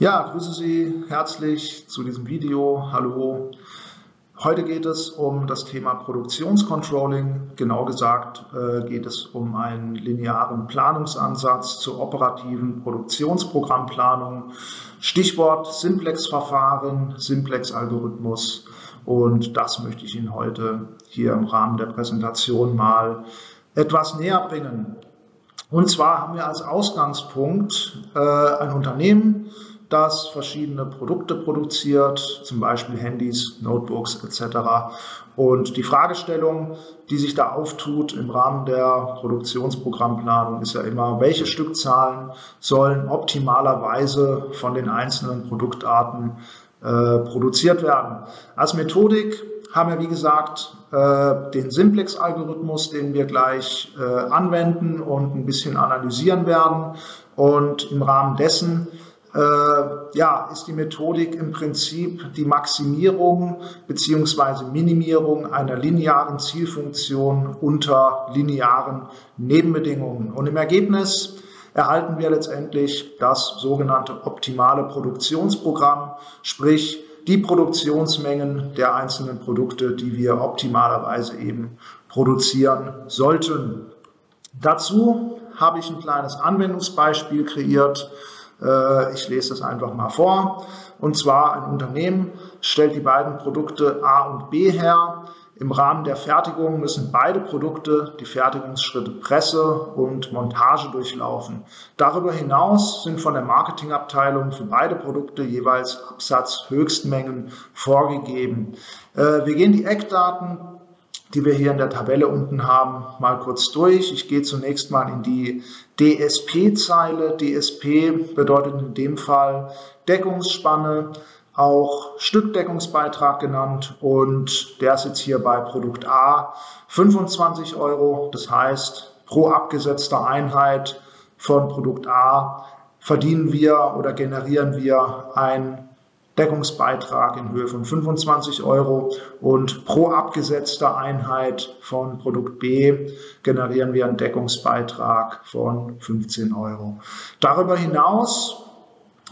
Ja, grüße Sie herzlich zu diesem Video. Hallo. Heute geht es um das Thema Produktionscontrolling. Genau gesagt äh, geht es um einen linearen Planungsansatz zur operativen Produktionsprogrammplanung. Stichwort Simplex-Verfahren, Simplex-Algorithmus. Und das möchte ich Ihnen heute hier im Rahmen der Präsentation mal etwas näher bringen. Und zwar haben wir als Ausgangspunkt äh, ein Unternehmen, das verschiedene Produkte produziert, zum Beispiel Handys, Notebooks etc. Und die Fragestellung, die sich da auftut im Rahmen der Produktionsprogrammplanung, ist ja immer, welche Stückzahlen sollen optimalerweise von den einzelnen Produktarten äh, produziert werden. Als Methodik haben wir, wie gesagt, äh, den Simplex-Algorithmus, den wir gleich äh, anwenden und ein bisschen analysieren werden. Und im Rahmen dessen ja, ist die Methodik im Prinzip die Maximierung bzw. Minimierung einer linearen Zielfunktion unter linearen Nebenbedingungen. Und im Ergebnis erhalten wir letztendlich das sogenannte optimale Produktionsprogramm, sprich die Produktionsmengen der einzelnen Produkte, die wir optimalerweise eben produzieren sollten. Dazu habe ich ein kleines Anwendungsbeispiel kreiert, äh, ich lese das einfach mal vor. Und zwar ein Unternehmen stellt die beiden Produkte A und B her. Im Rahmen der Fertigung müssen beide Produkte die Fertigungsschritte Presse und Montage durchlaufen. Darüber hinaus sind von der Marketingabteilung für beide Produkte jeweils Absatzhöchstmengen vorgegeben. Äh, wir gehen die Eckdaten die wir hier in der Tabelle unten haben, mal kurz durch. Ich gehe zunächst mal in die DSP-Zeile. DSP bedeutet in dem Fall Deckungsspanne, auch Stückdeckungsbeitrag genannt und der ist jetzt hier bei Produkt A 25 Euro. Das heißt, pro abgesetzter Einheit von Produkt A verdienen wir oder generieren wir ein Deckungsbeitrag in Höhe von 25 Euro und pro abgesetzter Einheit von Produkt B generieren wir einen Deckungsbeitrag von 15 Euro. Darüber hinaus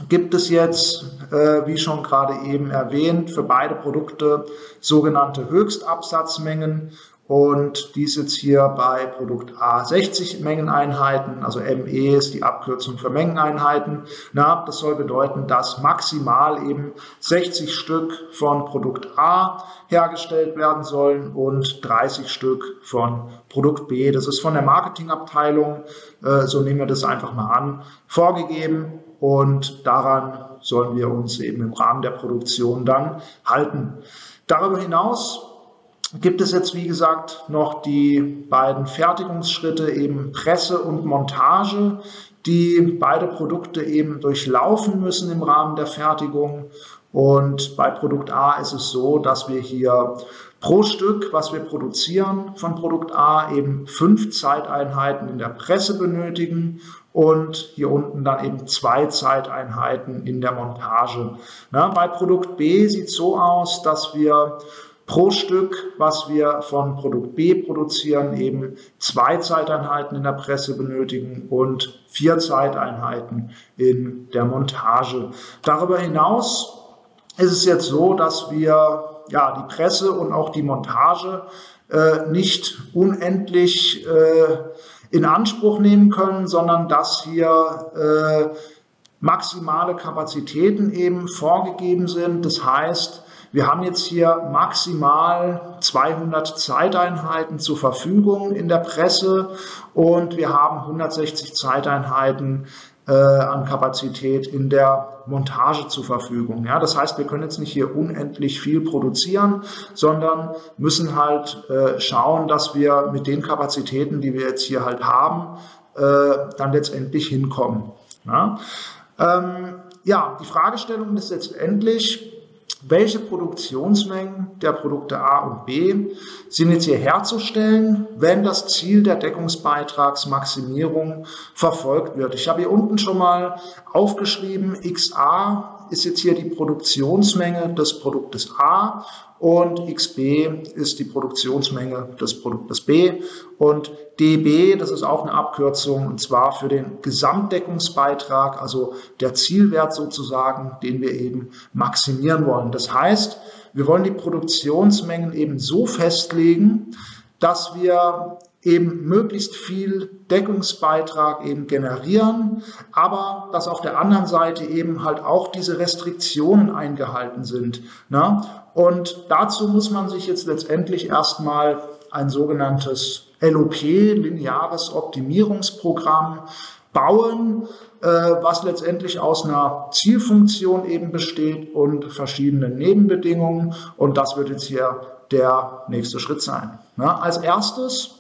gibt es jetzt, äh, wie schon gerade eben erwähnt, für beide Produkte sogenannte Höchstabsatzmengen und dies jetzt hier bei Produkt A 60 Mengeneinheiten, also ME ist die Abkürzung für Mengeneinheiten. Na, das soll bedeuten, dass maximal eben 60 Stück von Produkt A hergestellt werden sollen und 30 Stück von Produkt B. Das ist von der Marketingabteilung, äh, so nehmen wir das einfach mal an, vorgegeben und daran sollen wir uns eben im Rahmen der Produktion dann halten. Darüber hinaus gibt es jetzt, wie gesagt, noch die beiden Fertigungsschritte, eben Presse und Montage, die beide Produkte eben durchlaufen müssen im Rahmen der Fertigung. Und bei Produkt A ist es so, dass wir hier pro Stück, was wir produzieren von Produkt A, eben fünf Zeiteinheiten in der Presse benötigen und hier unten dann eben zwei Zeiteinheiten in der Montage. Na, bei Produkt B sieht es so aus, dass wir pro Stück, was wir von Produkt B produzieren, eben zwei Zeiteinheiten in der Presse benötigen und vier Zeiteinheiten in der Montage. Darüber hinaus ist es jetzt so, dass wir ja, die Presse und auch die Montage äh, nicht unendlich äh, in Anspruch nehmen können, sondern dass hier äh, maximale Kapazitäten eben vorgegeben sind. Das heißt, wir haben jetzt hier maximal 200 Zeiteinheiten zur Verfügung in der Presse und wir haben 160 Zeiteinheiten äh, an Kapazität in der Montage zur Verfügung. Ja, das heißt, wir können jetzt nicht hier unendlich viel produzieren, sondern müssen halt äh, schauen, dass wir mit den Kapazitäten, die wir jetzt hier halt haben, äh, dann letztendlich hinkommen. Ja, ähm, ja die Fragestellung ist letztendlich, welche Produktionsmengen der Produkte A und B sind jetzt hier herzustellen, wenn das Ziel der Deckungsbeitragsmaximierung verfolgt wird. Ich habe hier unten schon mal aufgeschrieben, XA ist jetzt hier die Produktionsmenge des Produktes A und XB ist die Produktionsmenge des Produktes B und DB, das ist auch eine Abkürzung, und zwar für den Gesamtdeckungsbeitrag, also der Zielwert sozusagen, den wir eben maximieren wollen. Das heißt, wir wollen die Produktionsmengen eben so festlegen, dass wir eben möglichst viel Deckungsbeitrag eben generieren, aber dass auf der anderen Seite eben halt auch diese Restriktionen eingehalten sind. Ne? Und dazu muss man sich jetzt letztendlich erstmal ein sogenanntes LOP, lineares Optimierungsprogramm, bauen, äh, was letztendlich aus einer Zielfunktion eben besteht und verschiedenen Nebenbedingungen. Und das wird jetzt hier der nächste Schritt sein. Ne? Als erstes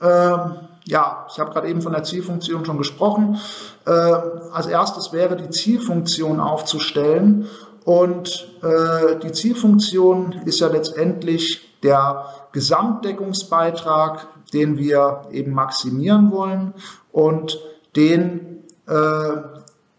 ja, ich habe gerade eben von der Zielfunktion schon gesprochen. Äh, als erstes wäre die Zielfunktion aufzustellen. Und äh, die Zielfunktion ist ja letztendlich der Gesamtdeckungsbeitrag, den wir eben maximieren wollen. Und den äh,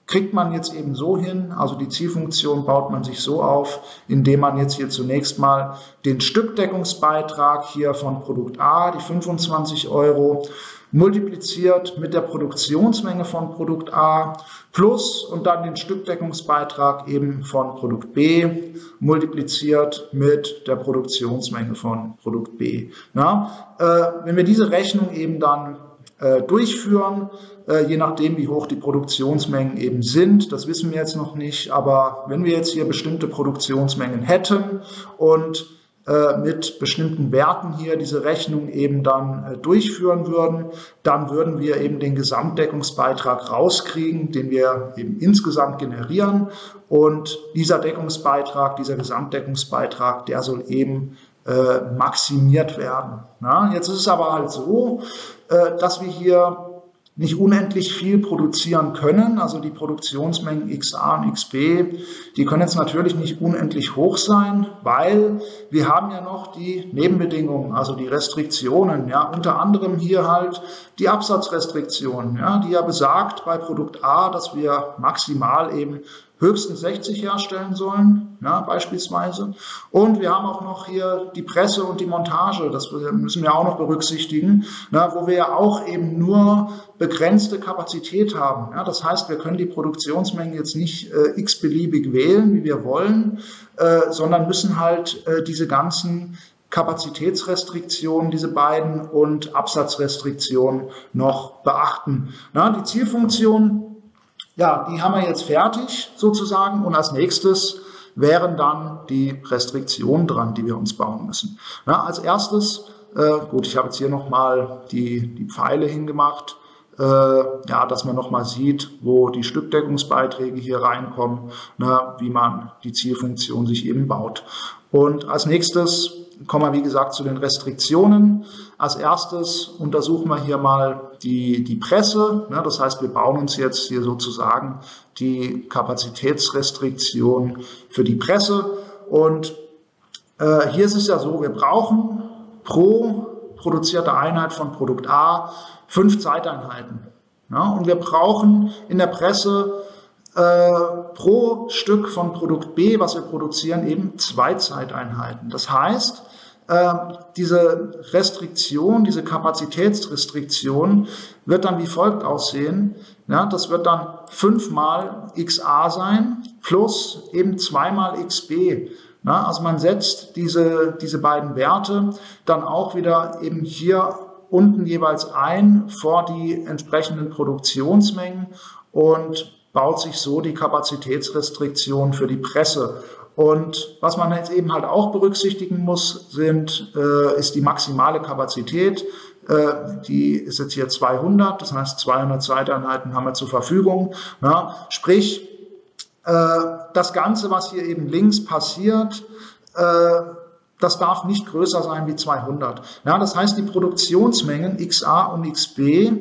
kriegt man jetzt eben so hin, also die Zielfunktion baut man sich so auf, indem man jetzt hier zunächst mal den Stückdeckungsbeitrag hier von Produkt A, die 25 Euro, multipliziert mit der Produktionsmenge von Produkt A plus und dann den Stückdeckungsbeitrag eben von Produkt B multipliziert mit der Produktionsmenge von Produkt B. Ja, äh, wenn wir diese Rechnung eben dann äh, durchführen, äh, je nachdem, wie hoch die Produktionsmengen eben sind. Das wissen wir jetzt noch nicht, aber wenn wir jetzt hier bestimmte Produktionsmengen hätten und äh, mit bestimmten Werten hier diese Rechnung eben dann äh, durchführen würden, dann würden wir eben den Gesamtdeckungsbeitrag rauskriegen, den wir eben insgesamt generieren. Und dieser Deckungsbeitrag, dieser Gesamtdeckungsbeitrag, der soll eben äh, maximiert werden. Na, jetzt ist es aber halt so, äh, dass wir hier nicht unendlich viel produzieren können. Also die Produktionsmengen XA und XB, die können jetzt natürlich nicht unendlich hoch sein, weil wir haben ja noch die Nebenbedingungen, also die Restriktionen, ja, unter anderem hier halt die Absatzrestriktion, ja, die ja besagt bei Produkt A, dass wir maximal eben höchstens 60 herstellen sollen, ja, beispielsweise. Und wir haben auch noch hier die Presse und die Montage, das müssen wir auch noch berücksichtigen, na, wo wir ja auch eben nur begrenzte Kapazität haben. Ja, das heißt, wir können die Produktionsmengen jetzt nicht äh, x-beliebig wählen, wie wir wollen, äh, sondern müssen halt äh, diese ganzen Kapazitätsrestriktionen, diese beiden und Absatzrestriktionen noch beachten. Na, die Zielfunktion ja, die haben wir jetzt fertig sozusagen und als nächstes wären dann die Restriktionen dran, die wir uns bauen müssen. Ja, als erstes, äh, gut, ich habe jetzt hier nochmal die, die Pfeile hingemacht, äh, ja, dass man nochmal sieht, wo die Stückdeckungsbeiträge hier reinkommen, ne, wie man die Zielfunktion sich eben baut. Und als nächstes kommen wir, wie gesagt, zu den Restriktionen. Als erstes untersuchen wir hier mal die, die Presse. Ne? Das heißt, wir bauen uns jetzt hier sozusagen die Kapazitätsrestriktion für die Presse. Und äh, hier ist es ja so, wir brauchen pro produzierte Einheit von Produkt A fünf Zeiteinheiten. Ja? Und wir brauchen in der Presse äh, pro Stück von Produkt B, was wir produzieren, eben zwei Zeiteinheiten. Das heißt, diese Restriktion, diese Kapazitätsrestriktion wird dann wie folgt aussehen. Ja, das wird dann fünfmal XA sein plus eben zweimal XB. Ja, also man setzt diese, diese beiden Werte dann auch wieder eben hier unten jeweils ein vor die entsprechenden Produktionsmengen und baut sich so die Kapazitätsrestriktion für die Presse. Und was man jetzt eben halt auch berücksichtigen muss, sind, äh, ist die maximale Kapazität. Äh, die ist jetzt hier 200, das heißt 200 Zeiteinheiten haben wir zur Verfügung. Ja, sprich, äh, das Ganze, was hier eben links passiert, äh, das darf nicht größer sein wie 200. Ja, das heißt, die Produktionsmengen XA und XB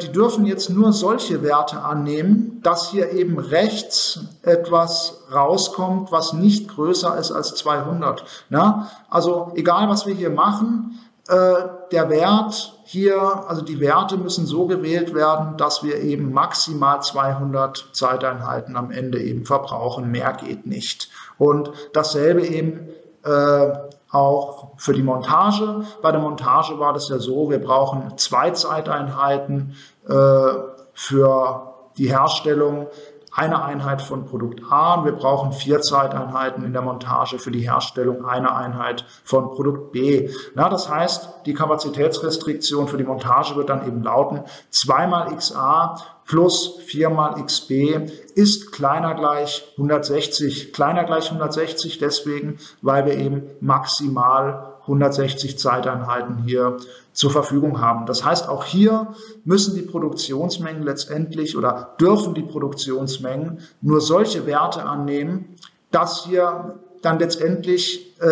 die dürfen jetzt nur solche Werte annehmen, dass hier eben rechts etwas rauskommt, was nicht größer ist als 200. Ja? Also egal, was wir hier machen, äh, der Wert hier, also die Werte müssen so gewählt werden, dass wir eben maximal 200 Zeiteinheiten am Ende eben verbrauchen. Mehr geht nicht. Und dasselbe eben äh, auch für die Montage. Bei der Montage war das ja so, wir brauchen zwei Zeiteinheiten äh, für die Herstellung eine Einheit von Produkt A und wir brauchen vier Zeiteinheiten in der Montage für die Herstellung einer Einheit von Produkt B. Na, das heißt, die Kapazitätsrestriktion für die Montage wird dann eben lauten, zweimal XA plus viermal XB ist kleiner gleich 160. Kleiner gleich 160 deswegen, weil wir eben maximal 160 Zeiteinheiten hier zur Verfügung haben. Das heißt, auch hier müssen die Produktionsmengen letztendlich oder dürfen die Produktionsmengen nur solche Werte annehmen, dass hier dann letztendlich äh,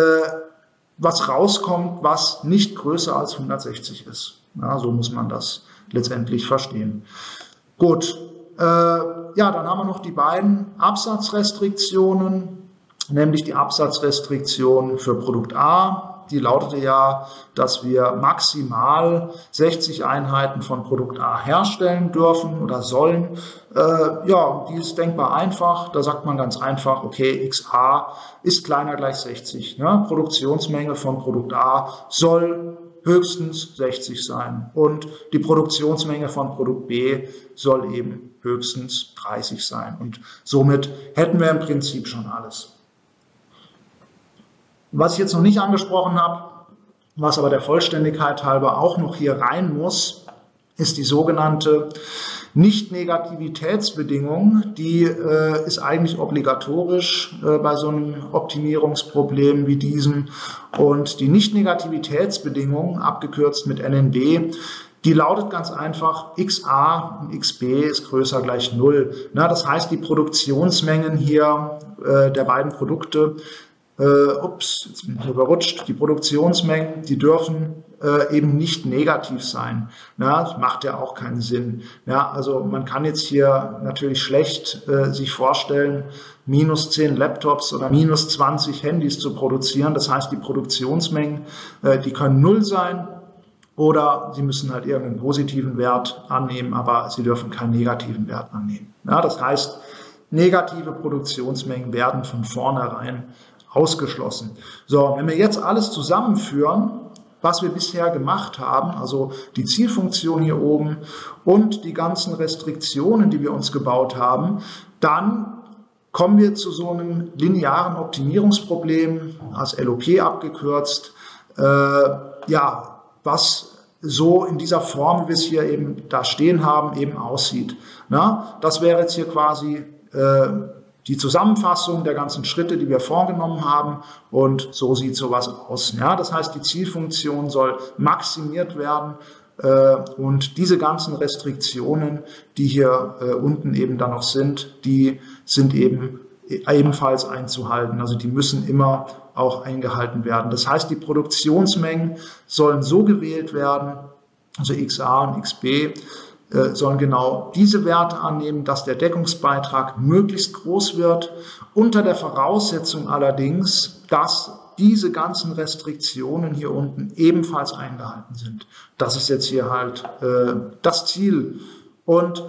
was rauskommt, was nicht größer als 160 ist. Ja, so muss man das letztendlich verstehen. Gut, äh, ja, dann haben wir noch die beiden Absatzrestriktionen, nämlich die Absatzrestriktion für Produkt A die lautete ja, dass wir maximal 60 Einheiten von Produkt A herstellen dürfen oder sollen. Äh, ja, die ist denkbar einfach. Da sagt man ganz einfach, okay, XA ist kleiner gleich 60. Ne? Produktionsmenge von Produkt A soll höchstens 60 sein und die Produktionsmenge von Produkt B soll eben höchstens 30 sein. Und somit hätten wir im Prinzip schon alles. Was ich jetzt noch nicht angesprochen habe, was aber der Vollständigkeit halber auch noch hier rein muss, ist die sogenannte Nicht-Negativitätsbedingung. Die äh, ist eigentlich obligatorisch äh, bei so einem Optimierungsproblem wie diesem. Und die Nicht-Negativitätsbedingung, abgekürzt mit NNB, die lautet ganz einfach, XA und XB ist größer gleich Null. Na, das heißt, die Produktionsmengen hier äh, der beiden Produkte äh, ups, jetzt bin ich überrutscht, die Produktionsmengen, die dürfen äh, eben nicht negativ sein. Ja, das macht ja auch keinen Sinn. Ja, also man kann jetzt hier natürlich schlecht äh, sich vorstellen, minus 10 Laptops oder minus 20 Handys zu produzieren. Das heißt, die Produktionsmengen, äh, die können null sein. Oder sie müssen halt irgendeinen positiven Wert annehmen, aber sie dürfen keinen negativen Wert annehmen. Ja, das heißt, negative Produktionsmengen werden von vornherein ausgeschlossen. So, wenn wir jetzt alles zusammenführen, was wir bisher gemacht haben, also die Zielfunktion hier oben und die ganzen Restriktionen, die wir uns gebaut haben, dann kommen wir zu so einem linearen Optimierungsproblem, als LOP abgekürzt, äh, ja, was so in dieser Form, wie wir es hier eben da stehen haben, eben aussieht. Na, das wäre jetzt hier quasi äh, die Zusammenfassung der ganzen Schritte, die wir vorgenommen haben. Und so sieht sowas aus. Ja, das heißt, die Zielfunktion soll maximiert werden. Äh, und diese ganzen Restriktionen, die hier äh, unten eben dann noch sind, die sind eben ebenfalls einzuhalten. Also die müssen immer auch eingehalten werden. Das heißt, die Produktionsmengen sollen so gewählt werden, also XA und XB, äh, sollen genau diese Werte annehmen, dass der Deckungsbeitrag möglichst groß wird, unter der Voraussetzung allerdings, dass diese ganzen Restriktionen hier unten ebenfalls eingehalten sind. Das ist jetzt hier halt äh, das Ziel. Und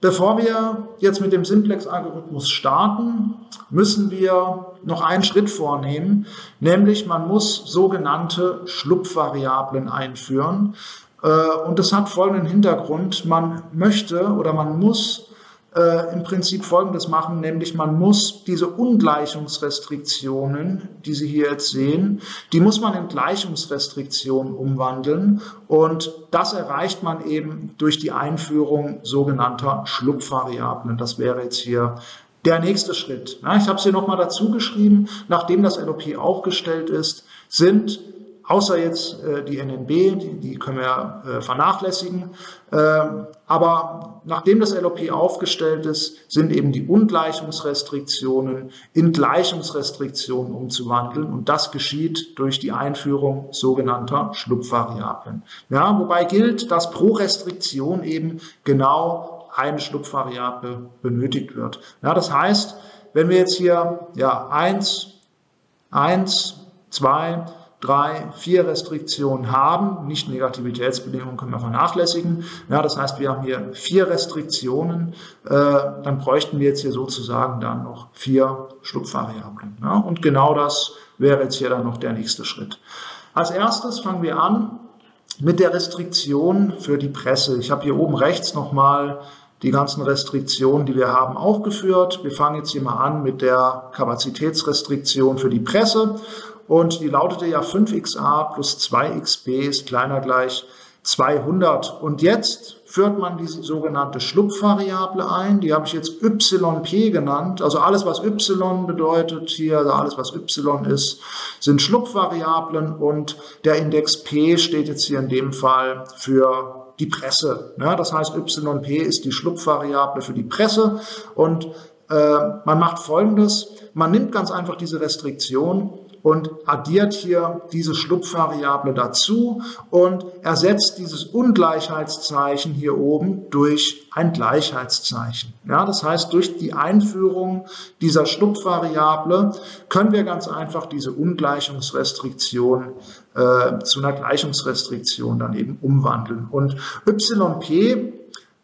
bevor wir jetzt mit dem Simplex-Algorithmus starten, müssen wir noch einen Schritt vornehmen, nämlich man muss sogenannte Schlupfvariablen einführen. Äh, und das hat folgenden Hintergrund. Man möchte oder man muss äh, im Prinzip Folgendes machen, nämlich man muss diese Ungleichungsrestriktionen, die Sie hier jetzt sehen, die muss man in Gleichungsrestriktionen umwandeln. Und das erreicht man eben durch die Einführung sogenannter Schlupfvariablen. Das wäre jetzt hier der nächste Schritt. ich habe es hier nochmal dazu geschrieben, nachdem das LOP aufgestellt ist, sind außer jetzt äh, die NNB, die, die können wir äh, vernachlässigen. Äh, aber nachdem das LOP aufgestellt ist, sind eben die Ungleichungsrestriktionen in Gleichungsrestriktionen umzuwandeln und das geschieht durch die Einführung sogenannter Schlupfvariablen. Ja, wobei gilt, dass pro Restriktion eben genau eine Schlupfvariable benötigt wird. Ja, das heißt, wenn wir jetzt hier ja eins, eins, zwei drei, vier Restriktionen haben. Nicht Negativitätsbedingungen können wir vernachlässigen. Ja, das heißt, wir haben hier vier Restriktionen. Äh, dann bräuchten wir jetzt hier sozusagen dann noch vier Schlupfvariablen. Ja, und genau das wäre jetzt hier dann noch der nächste Schritt. Als erstes fangen wir an mit der Restriktion für die Presse. Ich habe hier oben rechts nochmal die ganzen Restriktionen, die wir haben, aufgeführt. Wir fangen jetzt hier mal an mit der Kapazitätsrestriktion für die Presse. Und die lautete ja 5xa plus 2xb ist kleiner gleich 200. Und jetzt führt man diese sogenannte Schlupfvariable ein. Die habe ich jetzt YP genannt. Also alles, was Y bedeutet hier, also alles, was Y ist, sind Schlupfvariablen. Und der Index P steht jetzt hier in dem Fall für die Presse. Ja, das heißt, YP ist die Schlupfvariable für die Presse. Und äh, man macht Folgendes. Man nimmt ganz einfach diese Restriktion und addiert hier diese Schlupfvariable dazu und ersetzt dieses Ungleichheitszeichen hier oben durch ein Gleichheitszeichen. Ja, das heißt, durch die Einführung dieser Schlupfvariable können wir ganz einfach diese Ungleichungsrestriktion äh, zu einer Gleichungsrestriktion dann eben umwandeln. Und YP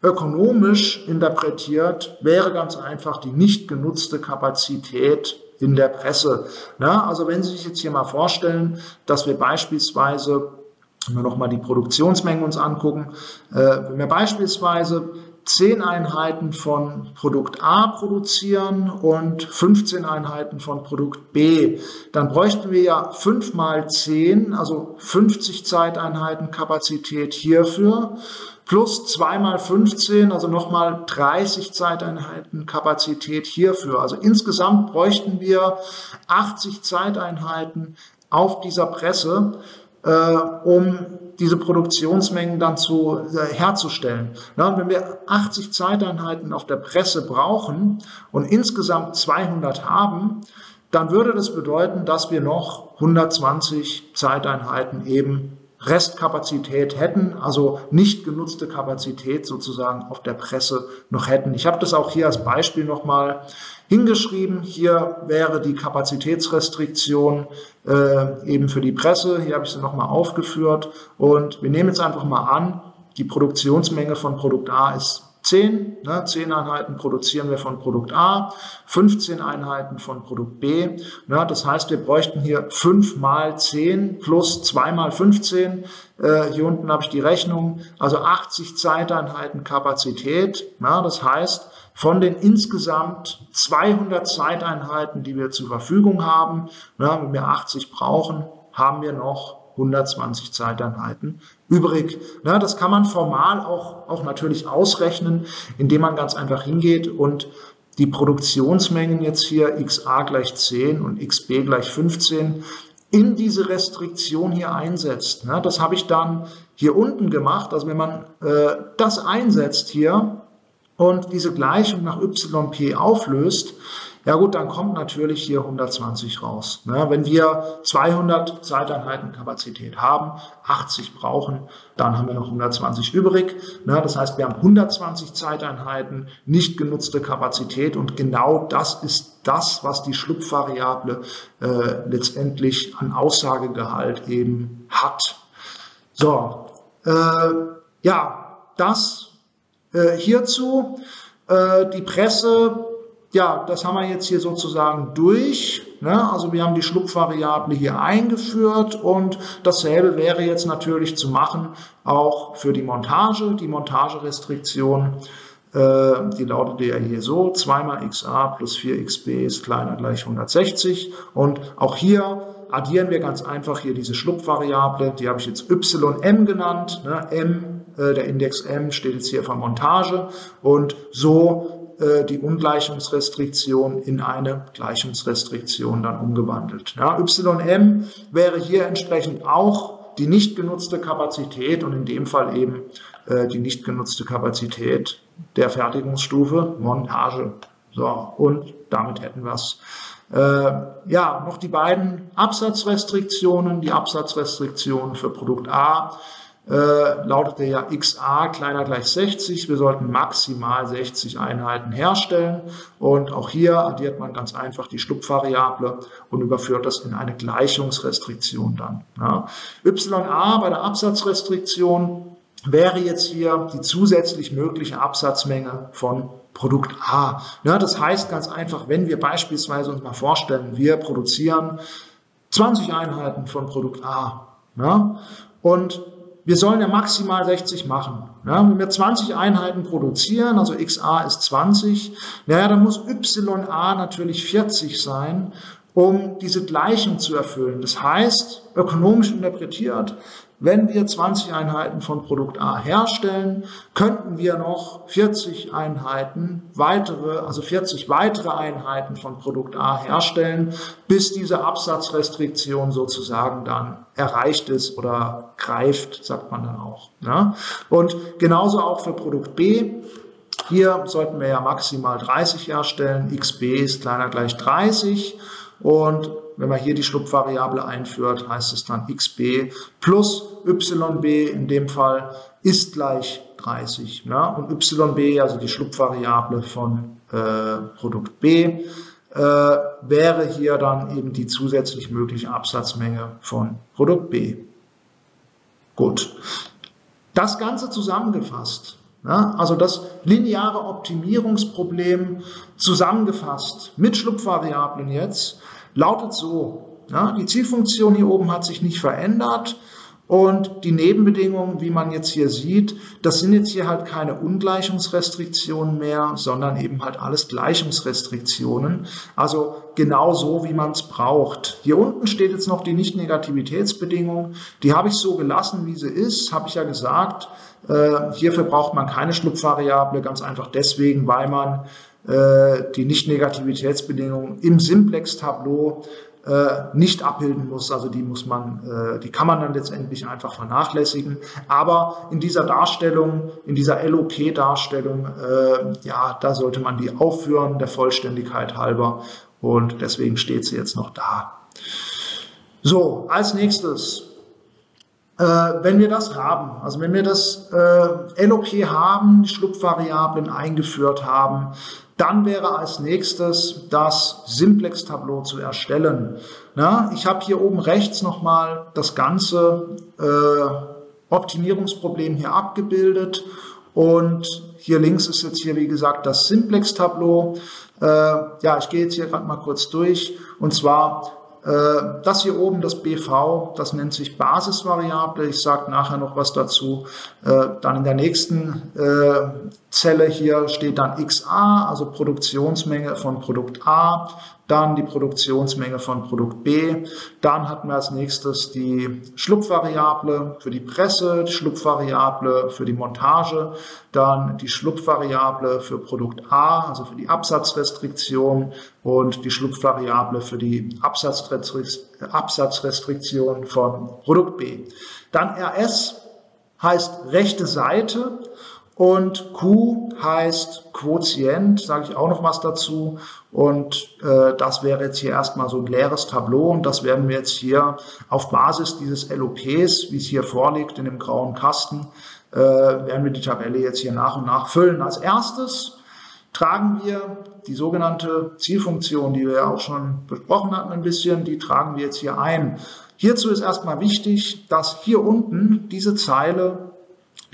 ökonomisch interpretiert wäre ganz einfach die nicht genutzte Kapazität in der Presse. Na, also wenn Sie sich jetzt hier mal vorstellen, dass wir beispielsweise, wenn wir nochmal die Produktionsmengen uns angucken, äh, wenn wir beispielsweise 10 Einheiten von Produkt A produzieren und 15 Einheiten von Produkt B, dann bräuchten wir ja 5 mal 10, also 50 Zeiteinheiten Kapazität hierfür plus 2 mal 15, also nochmal 30 Zeiteinheiten Kapazität hierfür. Also insgesamt bräuchten wir 80 Zeiteinheiten auf dieser Presse, äh, um diese Produktionsmengen dann zu, äh, herzustellen. Na, und wenn wir 80 Zeiteinheiten auf der Presse brauchen und insgesamt 200 haben, dann würde das bedeuten, dass wir noch 120 Zeiteinheiten eben Restkapazität hätten, also nicht genutzte Kapazität sozusagen auf der Presse noch hätten. Ich habe das auch hier als Beispiel nochmal hingeschrieben. Hier wäre die Kapazitätsrestriktion äh, eben für die Presse. Hier habe ich sie nochmal aufgeführt. Und wir nehmen jetzt einfach mal an, die Produktionsmenge von Produkt A ist 10, ne, 10 Einheiten produzieren wir von Produkt A, 15 Einheiten von Produkt B. Ne, das heißt, wir bräuchten hier 5 mal 10 plus 2 mal 15. Äh, hier unten habe ich die Rechnung, also 80 Zeiteinheiten Kapazität. Ne, das heißt, von den insgesamt 200 Zeiteinheiten, die wir zur Verfügung haben, ne, wenn wir 80 brauchen, haben wir noch 120 Zeiteinheiten übrig. Na, das kann man formal auch, auch natürlich ausrechnen, indem man ganz einfach hingeht und die Produktionsmengen jetzt hier XA gleich 10 und XB gleich 15 in diese Restriktion hier einsetzt. Na, das habe ich dann hier unten gemacht. Also wenn man äh, das einsetzt hier und diese Gleichung nach YP auflöst, ja gut, dann kommt natürlich hier 120 raus. Ne? Wenn wir 200 Zeiteinheiten Kapazität haben, 80 brauchen, dann haben wir noch 120 übrig. Ne? Das heißt, wir haben 120 Zeiteinheiten, nicht genutzte Kapazität und genau das ist das, was die Schlupfvariable äh, letztendlich an Aussagegehalt eben hat. So, äh, ja, das äh, hierzu. Äh, die Presse ja, das haben wir jetzt hier sozusagen durch. Ne? Also wir haben die Schlupfvariable hier eingeführt und dasselbe wäre jetzt natürlich zu machen auch für die Montage. Die Montagerestriktion, äh, die lautet ja hier so, 2 mal xa plus 4xb ist kleiner gleich 160 und auch hier addieren wir ganz einfach hier diese Schlupfvariable, die habe ich jetzt ym genannt, ne? m, äh, der Index m steht jetzt hier für Montage und so äh, die Ungleichungsrestriktion in eine Gleichungsrestriktion dann umgewandelt. Ja, YM wäre hier entsprechend auch die nicht genutzte Kapazität und in dem Fall eben äh, die nicht genutzte Kapazität der Fertigungsstufe Montage. So, und damit hätten wir es. Äh, ja, noch die beiden Absatzrestriktionen. Die Absatzrestriktion für Produkt A äh, lautete ja XA kleiner gleich 60. Wir sollten maximal 60 Einheiten herstellen. Und auch hier addiert man ganz einfach die Schlupfvariable und überführt das in eine Gleichungsrestriktion dann. Ja. YA bei der Absatzrestriktion wäre jetzt hier die zusätzlich mögliche Absatzmenge von Produkt A. Ja, das heißt ganz einfach, wenn wir beispielsweise uns mal vorstellen, wir produzieren 20 Einheiten von Produkt A ja, und wir sollen ja maximal 60 machen. Ja, wenn wir 20 Einheiten produzieren, also XA ist 20, naja, dann muss YA natürlich 40 sein, um diese Gleichung zu erfüllen. Das heißt, ökonomisch interpretiert, wenn wir 20 Einheiten von Produkt A herstellen, könnten wir noch 40 Einheiten weitere, also 40 weitere Einheiten von Produkt A herstellen, bis diese Absatzrestriktion sozusagen dann erreicht ist oder greift, sagt man dann auch. Ja? Und genauso auch für Produkt B. Hier sollten wir ja maximal 30 herstellen. XB ist kleiner gleich 30 und wenn man hier die Schlupfvariable einführt, heißt es dann xb plus yb in dem Fall ist gleich 30. Ja? Und yb, also die Schlupfvariable von äh, Produkt B, äh, wäre hier dann eben die zusätzlich mögliche Absatzmenge von Produkt B. Gut. Das Ganze zusammengefasst. Ja, also das lineare Optimierungsproblem zusammengefasst mit Schlupfvariablen jetzt lautet so, ja, die Zielfunktion hier oben hat sich nicht verändert und die Nebenbedingungen, wie man jetzt hier sieht, das sind jetzt hier halt keine Ungleichungsrestriktionen mehr, sondern eben halt alles Gleichungsrestriktionen. Also genau so, wie man es braucht. Hier unten steht jetzt noch die Nicht-Negativitätsbedingung. Die habe ich so gelassen, wie sie ist, habe ich ja gesagt. Äh, hierfür braucht man keine Schlupfvariable, ganz einfach deswegen, weil man die Nicht-Negativitätsbedingungen im Simplex-Tableau äh, nicht abbilden muss. Also die muss man, äh, die kann man dann letztendlich einfach vernachlässigen. Aber in dieser Darstellung, in dieser LOP-Darstellung, äh, ja, da sollte man die aufführen, der Vollständigkeit halber. Und deswegen steht sie jetzt noch da. So, als nächstes äh, wenn wir das haben, also wenn wir das äh, LOP haben, Schlupfvariablen eingeführt haben, dann wäre als nächstes das Simplex-Tableau zu erstellen. Na, ich habe hier oben rechts nochmal das ganze äh, Optimierungsproblem hier abgebildet und hier links ist jetzt hier, wie gesagt, das Simplex-Tableau. Äh, ja, ich gehe jetzt hier gerade mal kurz durch. Und zwar das hier oben, das BV, das nennt sich Basisvariable. Ich sage nachher noch was dazu. Äh, dann in der nächsten äh, Zelle hier steht dann XA, also Produktionsmenge von Produkt A dann die Produktionsmenge von Produkt B, dann hatten wir als nächstes die Schlupfvariable für die Presse, die Schlupfvariable für die Montage, dann die Schlupfvariable für Produkt A, also für die Absatzrestriktion und die Schlupfvariable für die Absatzrestriktion von Produkt B. Dann RS heißt rechte Seite, und Q heißt Quotient, sage ich auch noch was dazu. Und äh, das wäre jetzt hier erstmal so ein leeres Tableau und das werden wir jetzt hier auf Basis dieses LOPs, wie es hier vorliegt in dem grauen Kasten, äh, werden wir die Tabelle jetzt hier nach und nach füllen. Als erstes tragen wir die sogenannte Zielfunktion, die wir ja auch schon besprochen hatten ein bisschen, die tragen wir jetzt hier ein. Hierzu ist erstmal wichtig, dass hier unten diese Zeile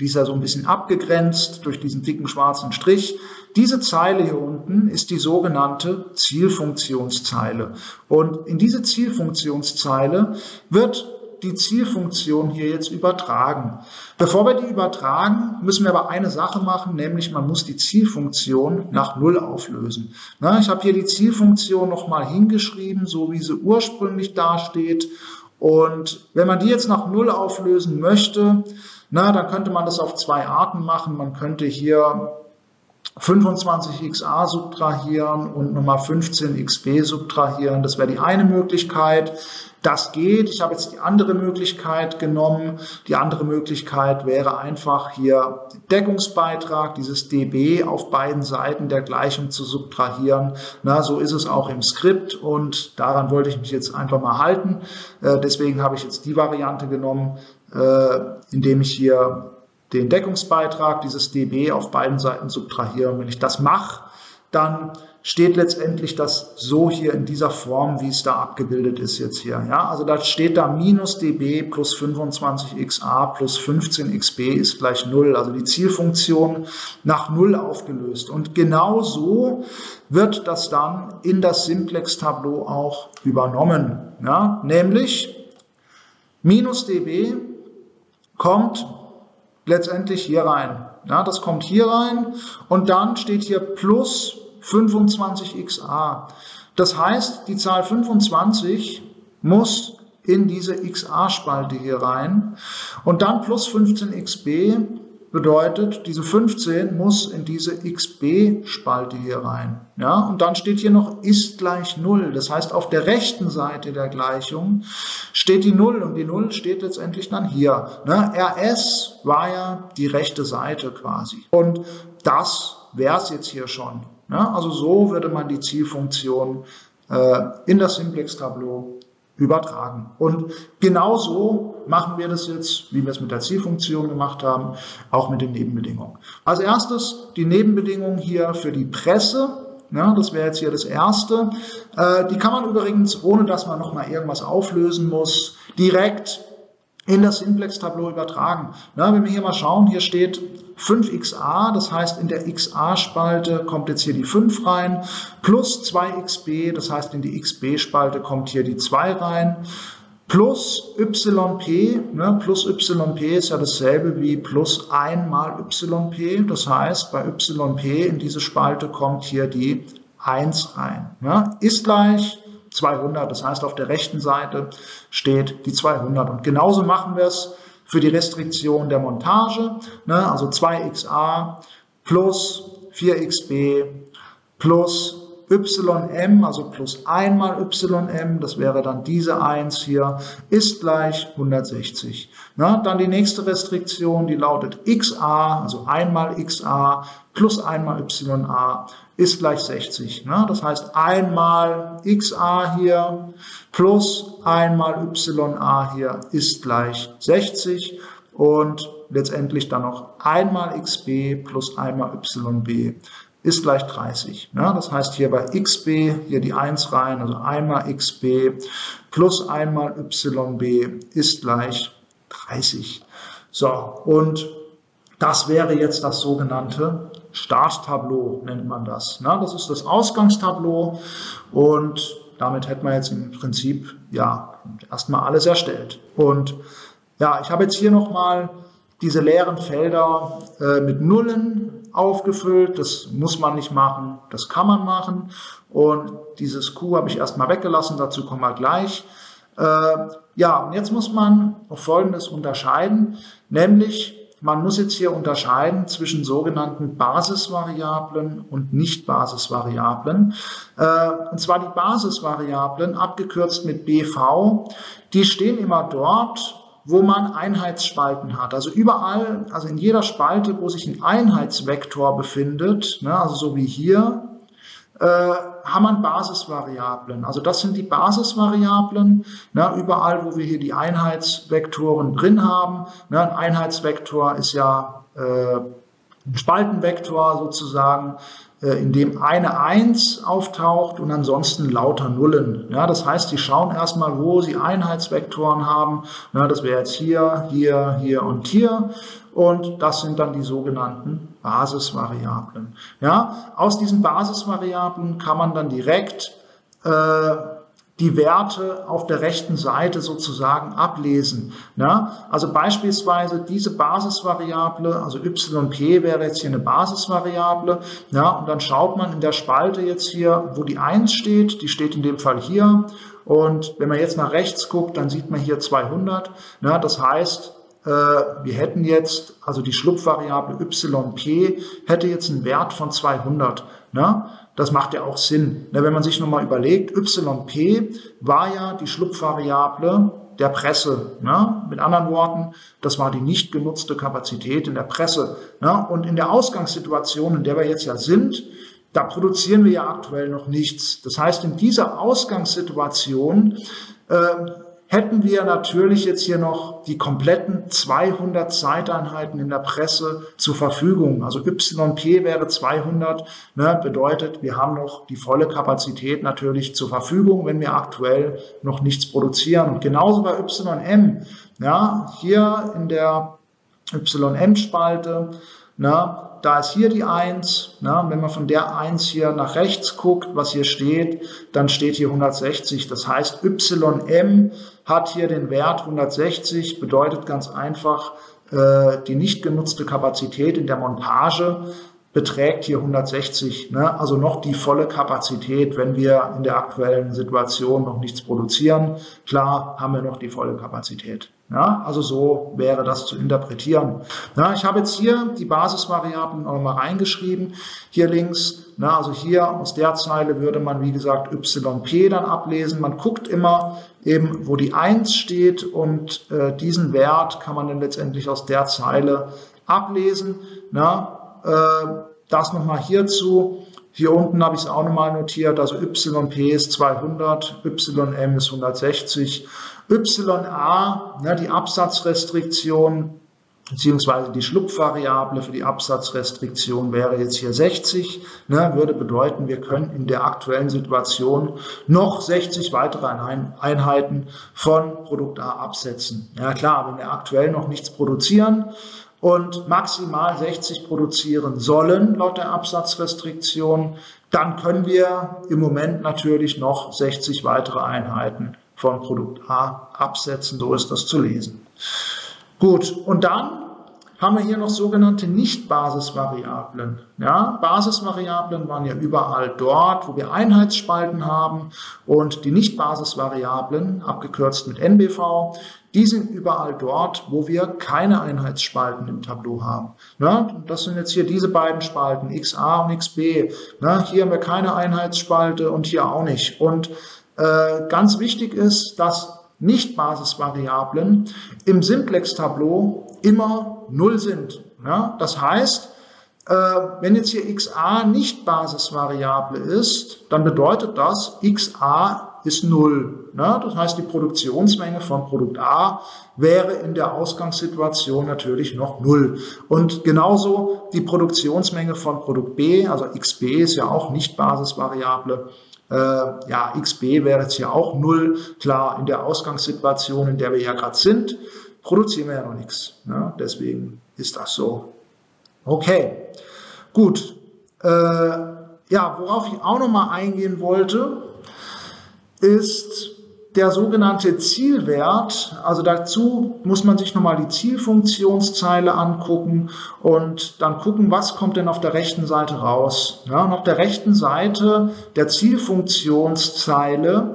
die ist ja so ein bisschen abgegrenzt durch diesen dicken schwarzen Strich. Diese Zeile hier unten ist die sogenannte Zielfunktionszeile. Und in diese Zielfunktionszeile wird die Zielfunktion hier jetzt übertragen. Bevor wir die übertragen, müssen wir aber eine Sache machen, nämlich man muss die Zielfunktion nach Null auflösen. Na, ich habe hier die Zielfunktion nochmal hingeschrieben, so wie sie ursprünglich dasteht. Und wenn man die jetzt nach Null auflösen möchte, na, dann könnte man das auf zwei Arten machen. Man könnte hier 25XA subtrahieren und nochmal 15XB subtrahieren. Das wäre die eine Möglichkeit. Das geht. Ich habe jetzt die andere Möglichkeit genommen. Die andere Möglichkeit wäre einfach hier Deckungsbeitrag, dieses dB auf beiden Seiten der Gleichung zu subtrahieren. Na, so ist es auch im Skript und daran wollte ich mich jetzt einfach mal halten. Äh, deswegen habe ich jetzt die Variante genommen. Äh, indem ich hier den Deckungsbeitrag dieses dB auf beiden Seiten subtrahiere. Und wenn ich das mache, dann steht letztendlich das so hier in dieser Form, wie es da abgebildet ist jetzt hier. Ja, also da steht da minus dB plus 25xa plus 15xb ist gleich 0. Also die Zielfunktion nach 0 aufgelöst. Und genau so wird das dann in das Simplex-Tableau auch übernommen. Ja, nämlich minus dB kommt letztendlich hier rein. Ja, das kommt hier rein und dann steht hier plus 25xa. Das heißt, die Zahl 25 muss in diese XA-Spalte hier rein und dann plus 15xb bedeutet, diese 15 muss in diese XB-Spalte hier rein. Ja, und dann steht hier noch ist gleich 0. Das heißt, auf der rechten Seite der Gleichung steht die 0 und die 0 steht letztendlich dann hier. Ne? RS war ja die rechte Seite quasi. Und das wäre es jetzt hier schon. Ja, also so würde man die Zielfunktion äh, in das Simplex-Tableau übertragen. Und genauso machen wir das jetzt, wie wir es mit der Zielfunktion gemacht haben, auch mit den Nebenbedingungen. Als erstes die Nebenbedingungen hier für die Presse. Ja, das wäre jetzt hier das erste. Äh, die kann man übrigens, ohne dass man nochmal irgendwas auflösen muss, direkt in das Simplex-Tableau übertragen. Ja, wenn wir hier mal schauen, hier steht 5xa, das heißt in der xa-Spalte kommt jetzt hier die 5 rein, plus 2xb, das heißt in die xb-Spalte kommt hier die 2 rein, plus yp, ne, plus yp ist ja dasselbe wie plus 1 mal yp, das heißt bei yp in diese Spalte kommt hier die 1 rein. Ne, ist gleich 200. Das heißt, auf der rechten Seite steht die 200. Und genauso machen wir es für die Restriktion der Montage. Ne? Also 2xa plus 4xb plus ym, also plus einmal ym, das wäre dann diese 1 hier, ist gleich 160. Na, dann die nächste Restriktion, die lautet xa, also einmal xa plus einmal ya ist gleich 60. Ne? Das heißt, einmal xa hier plus einmal ya hier ist gleich 60 und letztendlich dann noch einmal xb plus einmal yb ist gleich 30. Ne? Das heißt hier bei xb hier die 1 rein, also einmal xb plus einmal yb ist gleich 30. So, und das wäre jetzt das sogenannte Starttableau, nennt man das. Na, das ist das Ausgangstableau und damit hätte man jetzt im Prinzip ja erstmal alles erstellt. Und ja, ich habe jetzt hier nochmal diese leeren Felder äh, mit Nullen aufgefüllt. Das muss man nicht machen, das kann man machen. Und dieses Q habe ich erstmal weggelassen, dazu kommen wir gleich. Äh, ja, und jetzt muss man noch Folgendes unterscheiden, nämlich man muss jetzt hier unterscheiden zwischen sogenannten Basisvariablen und Nicht-Basisvariablen. Äh, und zwar die Basisvariablen, abgekürzt mit BV, die stehen immer dort, wo man Einheitsspalten hat. Also überall, also in jeder Spalte, wo sich ein Einheitsvektor befindet, ne, also so wie hier, äh, haben wir Basisvariablen. Also das sind die Basisvariablen, ne, überall, wo wir hier die Einheitsvektoren drin haben. Ne, ein Einheitsvektor ist ja äh, ein Spaltenvektor sozusagen, äh, in dem eine 1 auftaucht und ansonsten lauter Nullen. Ja, das heißt, die schauen erstmal, wo sie Einheitsvektoren haben. Ja, das wäre jetzt hier, hier, hier und hier. Und das sind dann die sogenannten Basisvariablen. Ja, aus diesen Basisvariablen kann man dann direkt äh, die Werte auf der rechten Seite sozusagen ablesen. Ja, also beispielsweise diese Basisvariable, also yp wäre jetzt hier eine Basisvariable. Ja, und dann schaut man in der Spalte jetzt hier, wo die 1 steht, die steht in dem Fall hier. Und wenn man jetzt nach rechts guckt, dann sieht man hier 200. Ja, das heißt, äh, wir hätten jetzt, also die Schlupfvariable yp hätte jetzt einen Wert von 200. Ne? Das macht ja auch Sinn. Ne? Wenn man sich nochmal überlegt, yp war ja die Schlupfvariable der Presse. Ne? Mit anderen Worten, das war die nicht genutzte Kapazität in der Presse. Ne? Und in der Ausgangssituation, in der wir jetzt ja sind, da produzieren wir ja aktuell noch nichts. Das heißt, in dieser Ausgangssituation äh, hätten wir natürlich jetzt hier noch die kompletten 200 Zeiteinheiten in der Presse zur Verfügung. Also YP wäre 200, ne, bedeutet, wir haben noch die volle Kapazität natürlich zur Verfügung, wenn wir aktuell noch nichts produzieren. Und genauso bei YM, ja, hier in der YM-Spalte, ne, da ist hier die 1. Na, wenn man von der 1 hier nach rechts guckt, was hier steht, dann steht hier 160. Das heißt, YM hat hier den Wert 160, bedeutet ganz einfach, äh, die nicht genutzte Kapazität in der Montage beträgt hier 160, ne? also noch die volle Kapazität, wenn wir in der aktuellen Situation noch nichts produzieren. Klar haben wir noch die volle Kapazität. Ja, also so wäre das zu interpretieren. Ja, ich habe jetzt hier die Basisvariablen auch mal reingeschrieben, hier links. Na, also hier aus der Zeile würde man, wie gesagt, YP dann ablesen. Man guckt immer eben, wo die 1 steht und äh, diesen Wert kann man dann letztendlich aus der Zeile ablesen. Na, äh, das nochmal hierzu. Hier unten habe ich es auch nochmal notiert, also YP ist 200, YM ist 160 YA, ne, die Absatzrestriktion beziehungsweise die Schlupfvariable für die Absatzrestriktion wäre jetzt hier 60, ne, würde bedeuten, wir können in der aktuellen Situation noch 60 weitere Einheiten von Produkt A absetzen. Ja klar, wenn wir aktuell noch nichts produzieren und maximal 60 produzieren sollen laut der Absatzrestriktion, dann können wir im Moment natürlich noch 60 weitere Einheiten von Produkt A absetzen. So ist das zu lesen. Gut, und dann haben wir hier noch sogenannte Nicht-Basisvariablen. Ja, Basisvariablen waren ja überall dort, wo wir Einheitsspalten haben und die Nicht-Basisvariablen, abgekürzt mit NBV, die sind überall dort, wo wir keine Einheitsspalten im Tableau haben. Ja, das sind jetzt hier diese beiden Spalten, XA und XB. Ja, hier haben wir keine Einheitsspalte und hier auch nicht. Und ganz wichtig ist, dass Nicht-Basisvariablen im Simplex-Tableau immer null sind. Ja? Das heißt, äh, wenn jetzt hier xa nicht Basisvariable ist, dann bedeutet das, xa ist null. Ne? Das heißt, die Produktionsmenge von Produkt A wäre in der Ausgangssituation natürlich noch null. Und genauso die Produktionsmenge von Produkt B, also xb ist ja auch nicht Basisvariable, äh, ja, XB wäre jetzt hier auch null. Klar, in der Ausgangssituation, in der wir ja gerade sind, produzieren wir ja noch nichts. Ne? Deswegen ist das so. Okay, gut. Äh, ja, worauf ich auch noch mal eingehen wollte, ist der sogenannte Zielwert, also dazu muss man sich nochmal die Zielfunktionszeile angucken und dann gucken, was kommt denn auf der rechten Seite raus. Ja, und auf der rechten Seite der Zielfunktionszeile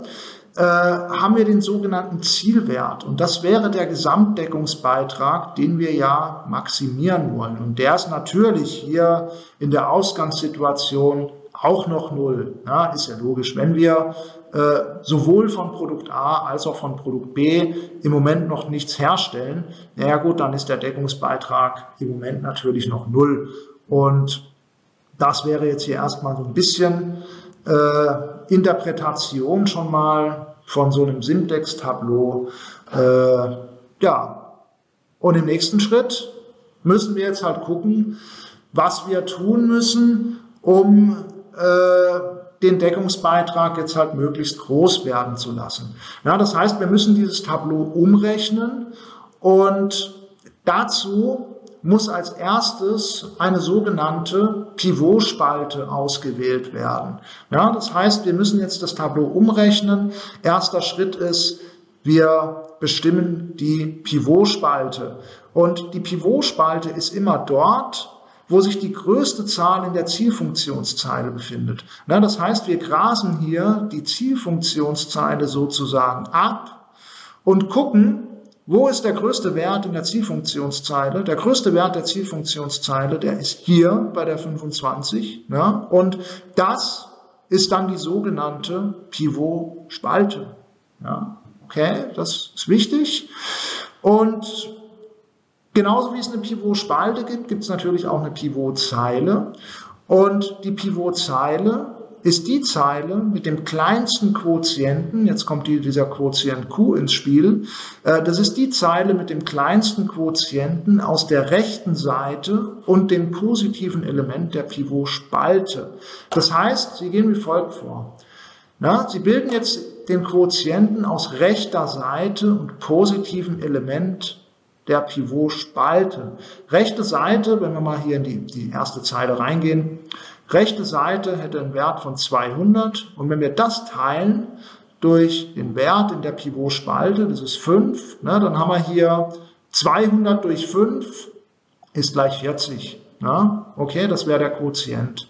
äh, haben wir den sogenannten Zielwert und das wäre der Gesamtdeckungsbeitrag, den wir ja maximieren wollen. Und der ist natürlich hier in der Ausgangssituation auch noch null. Ja, ist ja logisch. Wenn wir äh, sowohl von Produkt A als auch von Produkt B im Moment noch nichts herstellen, naja gut, dann ist der Deckungsbeitrag im Moment natürlich noch null. Und das wäre jetzt hier erstmal so ein bisschen äh, Interpretation schon mal von so einem Simtex-Tableau. Äh, ja, und im nächsten Schritt müssen wir jetzt halt gucken, was wir tun müssen, um äh, den Deckungsbeitrag jetzt halt möglichst groß werden zu lassen. Ja, das heißt, wir müssen dieses Tableau umrechnen und dazu muss als erstes eine sogenannte Pivotspalte ausgewählt werden. Ja, das heißt, wir müssen jetzt das Tableau umrechnen. Erster Schritt ist, wir bestimmen die Pivotspalte. Und die Pivotspalte ist immer dort, wo sich die größte Zahl in der Zielfunktionszeile befindet. Na, das heißt, wir grasen hier die Zielfunktionszeile sozusagen ab und gucken, wo ist der größte Wert in der Zielfunktionszeile? Der größte Wert der Zielfunktionszeile, der ist hier bei der 25. Ja, und das ist dann die sogenannte Pivot-Spalte. Ja, okay, das ist wichtig. Und Genauso wie es eine Pivot-Spalte gibt, gibt es natürlich auch eine Pivot-Zeile. Und die Pivot-Zeile ist die Zeile mit dem kleinsten Quotienten, jetzt kommt dieser Quotient Q ins Spiel, äh, das ist die Zeile mit dem kleinsten Quotienten aus der rechten Seite und dem positiven Element der Pivotspalte. Das heißt, Sie gehen wie folgt vor. Na, Sie bilden jetzt den Quotienten aus rechter Seite und positiven Element der Pivotspalte. Rechte Seite, wenn wir mal hier in die, die erste Zeile reingehen, rechte Seite hätte einen Wert von 200 und wenn wir das teilen durch den Wert in der Pivotspalte, das ist 5, ne, dann haben wir hier 200 durch 5 ist gleich 40. Ne? Okay, das wäre der Quotient.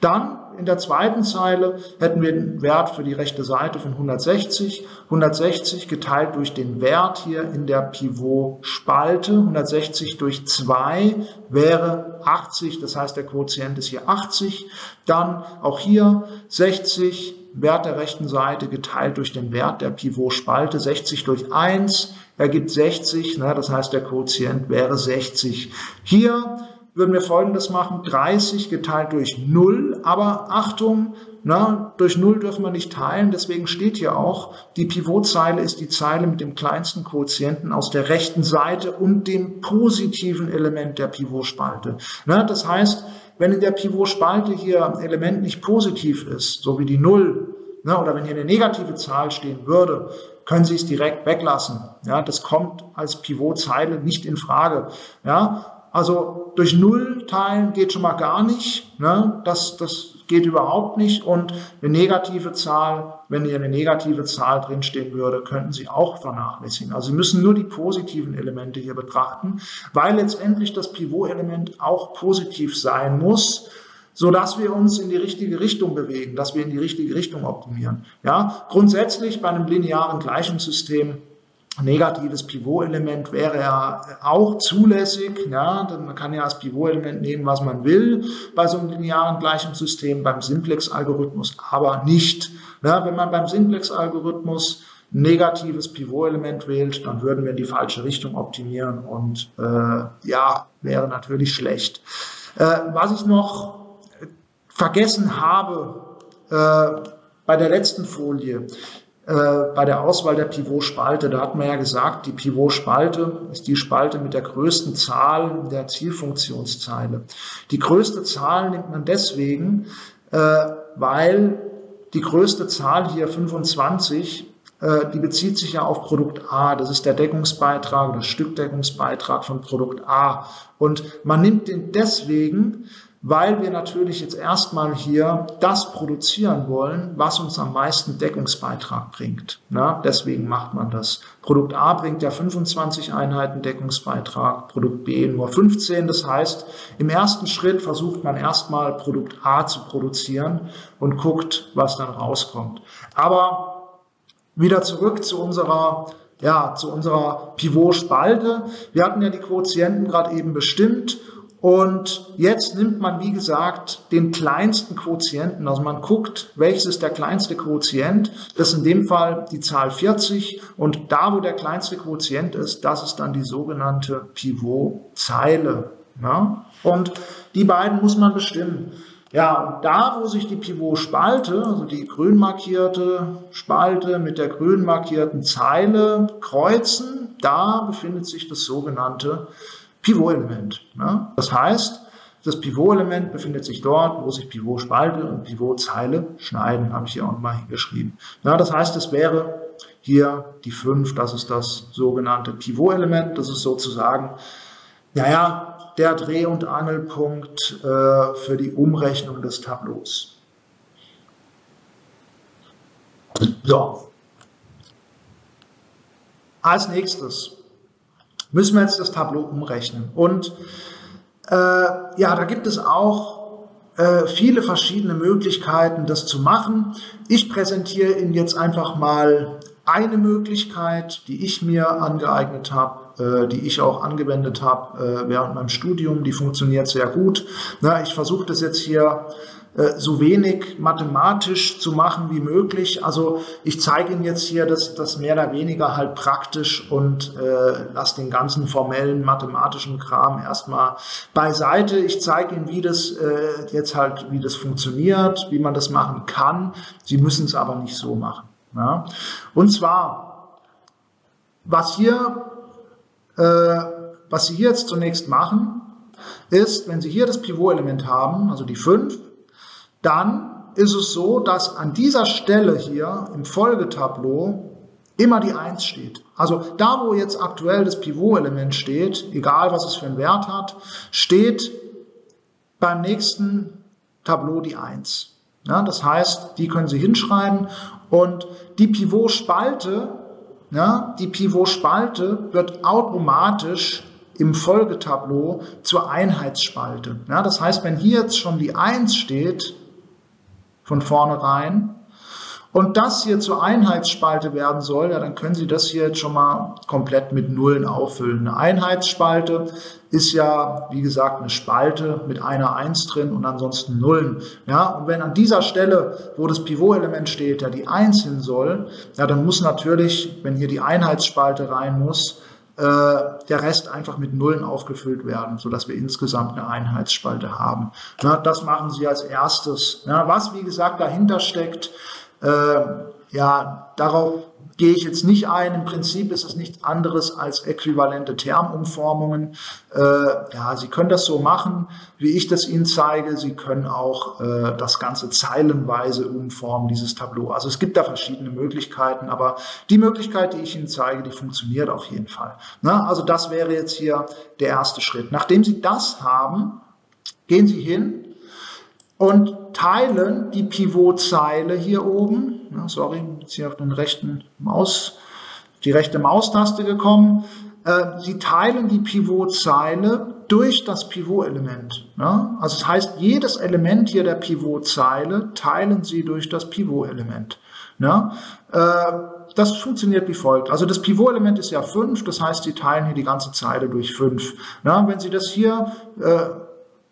Dann in der zweiten Zeile hätten wir den Wert für die rechte Seite von 160. 160 geteilt durch den Wert hier in der Pivotspalte. 160 durch 2 wäre 80. Das heißt, der Quotient ist hier 80. Dann auch hier 60 Wert der rechten Seite geteilt durch den Wert der Pivotspalte. 60 durch 1 ergibt 60. Ne? Das heißt, der Quotient wäre 60. Hier würden wir folgendes machen, 30 geteilt durch 0, aber Achtung, na, durch 0 dürfen wir nicht teilen, deswegen steht hier auch, die Pivotzeile ist die Zeile mit dem kleinsten Quotienten aus der rechten Seite und dem positiven Element der Pivotspalte. Na, das heißt, wenn in der Pivotspalte hier ein Element nicht positiv ist, so wie die 0, na, oder wenn hier eine negative Zahl stehen würde, können Sie es direkt weglassen. Ja, das kommt als Pivotzeile nicht in Frage. Ja, also durch Null teilen geht schon mal gar nicht. Ne? Das, das geht überhaupt nicht. Und eine negative Zahl, wenn hier eine negative Zahl drinstehen würde, könnten Sie auch vernachlässigen. Also Sie müssen nur die positiven Elemente hier betrachten, weil letztendlich das Pivot-Element auch positiv sein muss so dass wir uns in die richtige Richtung bewegen, dass wir in die richtige Richtung optimieren. Ja, grundsätzlich bei einem linearen Gleichungssystem negatives Pivotelement wäre ja auch zulässig. Ja, man kann ja als Pivotelement nehmen, was man will bei so einem linearen Gleichungssystem, beim Simplex-Algorithmus aber nicht. Ja, wenn man beim Simplex-Algorithmus negatives Pivotelement wählt, dann würden wir in die falsche Richtung optimieren und äh, ja, wäre natürlich schlecht. Äh, was ich noch vergessen habe äh, bei der letzten Folie, bei der Auswahl der Pivotspalte, da hat man ja gesagt, die Pivotspalte ist die Spalte mit der größten Zahl der Zielfunktionszeile. Die größte Zahl nimmt man deswegen, äh, weil die größte Zahl hier 25 äh, die bezieht sich ja auf Produkt A. Das ist der Deckungsbeitrag, das Stückdeckungsbeitrag von Produkt A. Und man nimmt den deswegen, weil wir natürlich jetzt erstmal hier das produzieren wollen, was uns am meisten Deckungsbeitrag bringt. Na, deswegen macht man das. Produkt A bringt ja 25 Einheiten Deckungsbeitrag, Produkt B nur 15. Das heißt, im ersten Schritt versucht man erstmal Produkt A zu produzieren und guckt, was dann rauskommt. Aber wieder zurück zu unserer ja, zu unserer Pivot-Spalte. Wir hatten ja die Quotienten gerade eben bestimmt und jetzt nimmt man, wie gesagt, den kleinsten Quotienten. Also man guckt, welches ist der kleinste Quotient. Das ist in dem Fall die Zahl 40. Und da, wo der kleinste Quotient ist, das ist dann die sogenannte Pivotzeile. Ja? Und die beiden muss man bestimmen. Ja, und da, wo sich die Pivotspalte, also die grün markierte Spalte mit der grün markierten Zeile kreuzen, da befindet sich das sogenannte Pivotelement. Ne? Das heißt, das Pivotelement befindet sich dort, wo sich Pivotspalte und Pivotzeile schneiden, habe ich hier auch nochmal hingeschrieben. Ja, das heißt, es wäre hier die 5, das ist das sogenannte Pivotelement, das ist sozusagen, naja, der Dreh- und Angelpunkt äh, für die Umrechnung des Tableaus. So. Als nächstes müssen wir jetzt das Tableau umrechnen. Und äh, ja, da gibt es auch äh, viele verschiedene Möglichkeiten, das zu machen. Ich präsentiere Ihnen jetzt einfach mal eine Möglichkeit, die ich mir angeeignet habe, äh, die ich auch angewendet habe äh, während meinem Studium. Die funktioniert sehr gut. Ich versuche das jetzt hier so wenig mathematisch zu machen wie möglich. Also ich zeige Ihnen jetzt hier das, das mehr oder weniger halt praktisch und äh, lasse den ganzen formellen mathematischen Kram erstmal beiseite. Ich zeige Ihnen, wie das äh, jetzt halt, wie das funktioniert, wie man das machen kann. Sie müssen es aber nicht so machen. Ja? Und zwar, was hier, äh, was Sie hier jetzt zunächst machen, ist, wenn Sie hier das Pivot-Element haben, also die 5, dann ist es so, dass an dieser Stelle hier im Folgetableau immer die 1 steht. Also da, wo jetzt aktuell das Pivot-Element steht, egal was es für einen Wert hat, steht beim nächsten Tableau die 1. Ja, das heißt, die können Sie hinschreiben und die Pivot-Spalte, ja, die Pivot-Spalte wird automatisch im Folgetableau zur Einheitsspalte. Ja, das heißt, wenn hier jetzt schon die 1 steht, von vornherein, und das hier zur Einheitsspalte werden soll, ja, dann können Sie das hier jetzt schon mal komplett mit Nullen auffüllen. Eine Einheitsspalte ist ja, wie gesagt, eine Spalte mit einer Eins drin und ansonsten Nullen. Ja, und wenn an dieser Stelle, wo das Pivot-Element steht, ja die Eins hin soll, ja, dann muss natürlich, wenn hier die Einheitsspalte rein muss, äh, der Rest einfach mit Nullen aufgefüllt werden, sodass wir insgesamt eine Einheitsspalte haben. Ja, das machen Sie als erstes. Ja, was, wie gesagt, dahinter steckt, äh, ja, darauf gehe ich jetzt nicht ein. Im Prinzip ist es nichts anderes als äquivalente Termumformungen. Äh, ja, Sie können das so machen, wie ich das Ihnen zeige. Sie können auch äh, das Ganze zeilenweise umformen, dieses Tableau. Also es gibt da verschiedene Möglichkeiten, aber die Möglichkeit, die ich Ihnen zeige, die funktioniert auf jeden Fall. Na, also das wäre jetzt hier der erste Schritt. Nachdem Sie das haben, gehen Sie hin und teilen die Pivotzeile hier oben, sorry, jetzt hier auf den rechten Maus, die rechte Maustaste gekommen, äh, Sie teilen die Pivotzeile durch das Pivotelement. Also das heißt, jedes Element hier der Pivotzeile teilen Sie durch das Pivotelement. Äh, das funktioniert wie folgt. Also das Pivotelement ist ja 5, das heißt, Sie teilen hier die ganze Zeile durch 5. Wenn Sie das hier äh,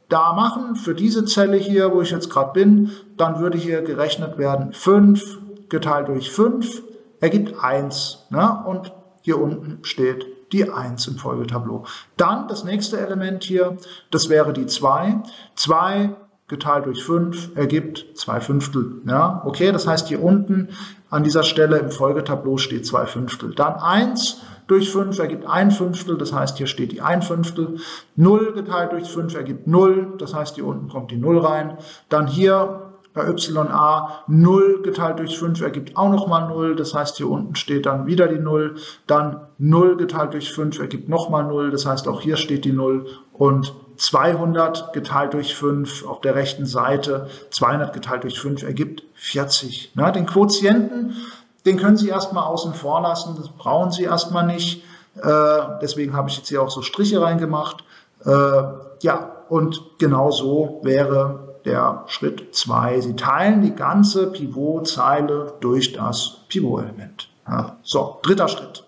da machen, für diese Zelle hier, wo ich jetzt gerade bin, dann würde hier gerechnet werden 5 geteilt durch 5 ergibt 1. Ne? Und hier unten steht die 1 im Folgetableau. Dann das nächste Element hier, das wäre die 2. 2 geteilt durch 5 ergibt 2 Fünftel. Ja? Okay, das heißt hier unten an dieser Stelle im Folgetableau steht 2 Fünftel. Dann 1 durch 5 ergibt ein Fünftel, das heißt, hier steht die ein Fünftel. 0 geteilt durch 5 ergibt 0, das heißt, hier unten kommt die 0 rein. Dann hier bei YA 0 geteilt durch 5 ergibt auch nochmal 0, das heißt, hier unten steht dann wieder die 0. Dann 0 geteilt durch 5 ergibt nochmal 0, das heißt, auch hier steht die 0. Und 200 geteilt durch 5 auf der rechten Seite, 200 geteilt durch 5 ergibt 40. Na, den Quotienten den können Sie erstmal außen vor lassen, das brauchen Sie erstmal nicht. Äh, deswegen habe ich jetzt hier auch so Striche reingemacht. Äh, ja, und genau so wäre der Schritt 2. Sie teilen die ganze Pivotzeile durch das Pivotelement. Ja, so, dritter Schritt.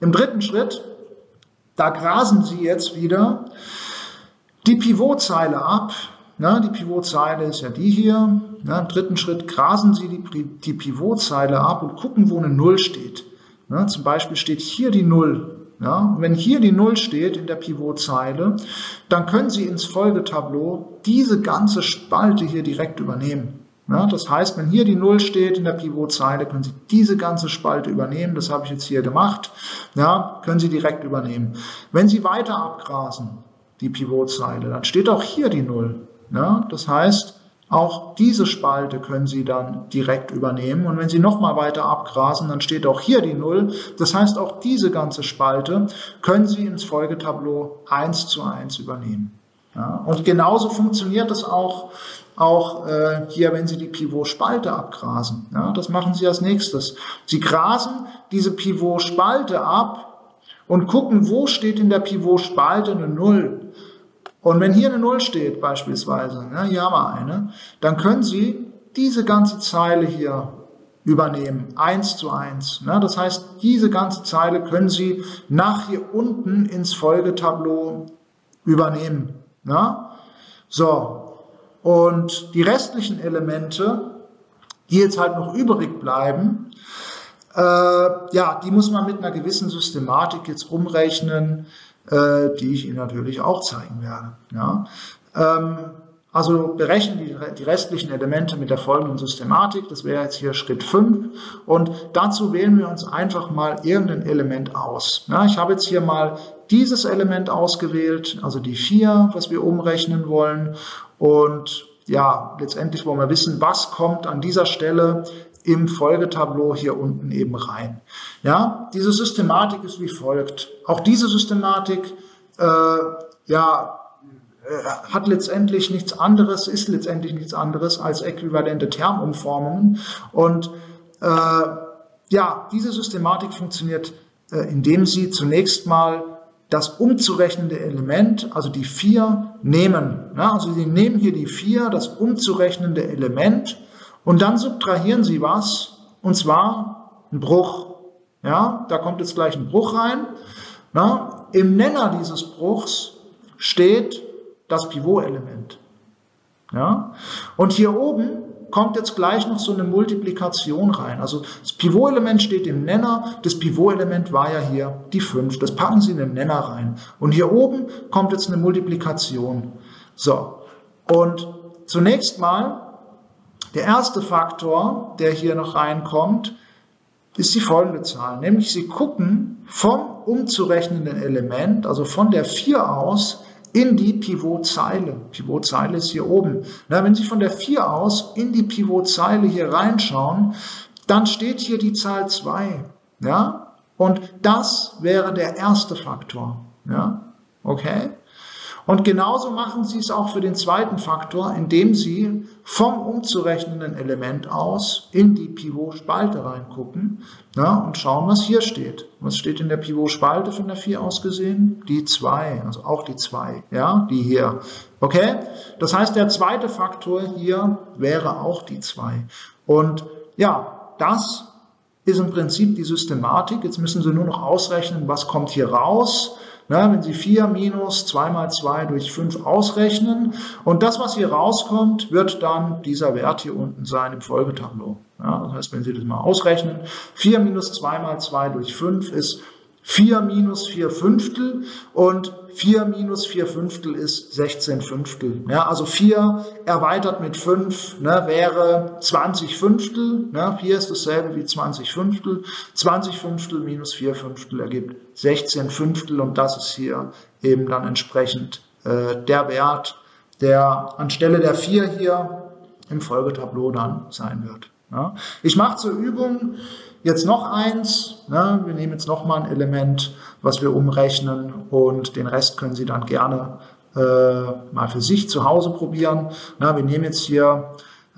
Im dritten Schritt, da grasen Sie jetzt wieder die Pivotzeile ab. Na, die Pivotzeile ist ja die hier. Ja, Im dritten Schritt grasen Sie die, die Pivotzeile ab und gucken, wo eine Null steht. Ja, zum Beispiel steht hier die Null. Ja, wenn hier die Null steht in der Pivotzeile, dann können Sie ins Folgetableau diese ganze Spalte hier direkt übernehmen. Ja, das heißt, wenn hier die Null steht in der Pivotzeile, können Sie diese ganze Spalte übernehmen. Das habe ich jetzt hier gemacht. Ja, können Sie direkt übernehmen. Wenn Sie weiter abgrasen, die Pivotzeile, dann steht auch hier die Null. Ja, das heißt, auch diese Spalte können Sie dann direkt übernehmen. Und wenn Sie nochmal weiter abgrasen, dann steht auch hier die Null. Das heißt, auch diese ganze Spalte können Sie ins Folgetableau eins zu eins übernehmen. Ja, und genauso funktioniert es auch, auch äh, hier, wenn Sie die Pivot-Spalte abgrasen. Ja, das machen Sie als nächstes. Sie grasen diese Pivot-Spalte ab und gucken, wo steht in der Pivot-Spalte eine Null. Und wenn hier eine Null steht beispielsweise, ja, hier haben wir eine, dann können Sie diese ganze Zeile hier übernehmen, eins zu eins. Ne? Das heißt, diese ganze Zeile können Sie nach hier unten ins Folgetableau übernehmen. Ne? So, Und die restlichen Elemente, die jetzt halt noch übrig bleiben, äh, ja, die muss man mit einer gewissen Systematik jetzt umrechnen, äh, die ich Ihnen natürlich auch zeigen werde. Ja. Ähm, also berechnen die, die restlichen Elemente mit der folgenden Systematik. Das wäre jetzt hier Schritt 5. Und dazu wählen wir uns einfach mal irgendein Element aus. Ja, ich habe jetzt hier mal dieses Element ausgewählt, also die 4, was wir umrechnen wollen. Und ja, letztendlich wollen wir wissen, was kommt an dieser Stelle im Folgetableau hier unten eben rein. Ja, diese Systematik ist wie folgt. Auch diese Systematik, äh, ja, äh, hat letztendlich nichts anderes, ist letztendlich nichts anderes als äquivalente Termumformungen. Und äh, ja, diese Systematik funktioniert, äh, indem Sie zunächst mal das umzurechnende Element, also die 4, nehmen. Ja, also Sie nehmen hier die 4, das umzurechnende Element, und dann subtrahieren Sie was, und zwar ein Bruch. Ja, da kommt jetzt gleich ein Bruch rein. Na, Im Nenner dieses Bruchs steht das Pivotelement. Ja? Und hier oben kommt jetzt gleich noch so eine Multiplikation rein. Also das Pivotelement steht im Nenner, das Pivotelement war ja hier die 5. Das packen Sie in den Nenner rein. Und hier oben kommt jetzt eine Multiplikation. So, und zunächst mal, der erste Faktor, der hier noch reinkommt, ist die folgende Zahl. Nämlich Sie gucken vom umzurechnenden Element, also von der 4 aus, in die Pivotzeile. Pivotzeile ist hier oben. Na, wenn Sie von der 4 aus in die Pivotzeile hier reinschauen, dann steht hier die Zahl 2. Ja? Und das wäre der erste Faktor. Ja? Okay? Und genauso machen Sie es auch für den zweiten Faktor, indem Sie vom umzurechnenden Element aus in die Pivot-Spalte reingucken ja, und schauen, was hier steht. Was steht in der Pivot-Spalte von der 4 aus gesehen? Die 2, also auch die 2, ja, die hier. Okay? Das heißt, der zweite Faktor hier wäre auch die 2. Und ja, das ist im Prinzip die Systematik. Jetzt müssen Sie nur noch ausrechnen, was kommt hier raus. Na, wenn Sie 4 minus 2 mal 2 durch 5 ausrechnen und das, was hier rauskommt, wird dann dieser Wert hier unten sein im Folgetableau. Ja, das heißt, wenn Sie das mal ausrechnen, 4 minus 2 mal 2 durch 5 ist 4 minus 4 Fünftel und 4 minus 4 Fünftel ist 16 Fünftel. Ja, also 4 erweitert mit 5 ne, wäre 20 Fünftel. Ne, 4 ist dasselbe wie 20 Fünftel. 20 Fünftel minus 4 Fünftel ergibt 16 Fünftel und das ist hier eben dann entsprechend äh, der Wert, der anstelle der 4 hier im Folgetableau dann sein wird. Ja. Ich mache zur Übung Jetzt noch eins, ne, wir nehmen jetzt noch mal ein Element, was wir umrechnen und den Rest können Sie dann gerne äh, mal für sich zu Hause probieren. Na, wir nehmen jetzt hier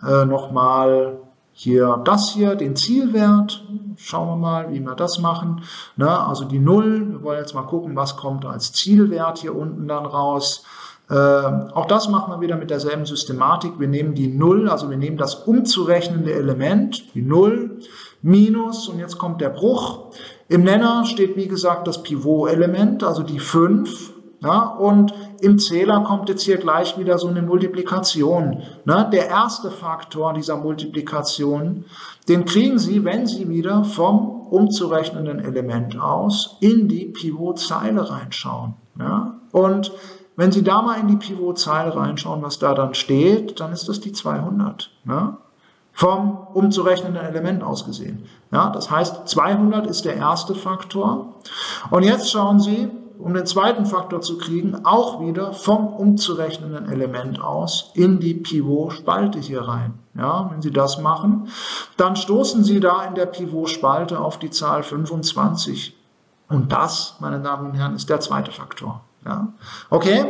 äh, noch mal hier das hier, den Zielwert. Schauen wir mal, wie wir das machen. Na, also die Null, wir wollen jetzt mal gucken, was kommt als Zielwert hier unten dann raus. Äh, auch das machen wir wieder mit derselben Systematik. Wir nehmen die Null, also wir nehmen das umzurechnende Element, die Null, minus, und jetzt kommt der Bruch. Im Nenner steht, wie gesagt, das Pivot-Element, also die 5. Ja, und im Zähler kommt jetzt hier gleich wieder so eine Multiplikation. Ne? Der erste Faktor dieser Multiplikation, den kriegen Sie, wenn Sie wieder vom umzurechnenden Element aus in die Pivotzeile reinschauen. Ja? Und wenn Sie da mal in die Pivotzeile reinschauen, was da dann steht, dann ist das die 200. Ne? Vom umzurechnenden Element aus gesehen. Ja, das heißt, 200 ist der erste Faktor. Und jetzt schauen Sie, um den zweiten Faktor zu kriegen, auch wieder vom umzurechnenden Element aus in die Pivot-Spalte hier rein. Ja, wenn Sie das machen, dann stoßen Sie da in der Pivot-Spalte auf die Zahl 25. Und das, meine Damen und Herren, ist der zweite Faktor. Ja, okay?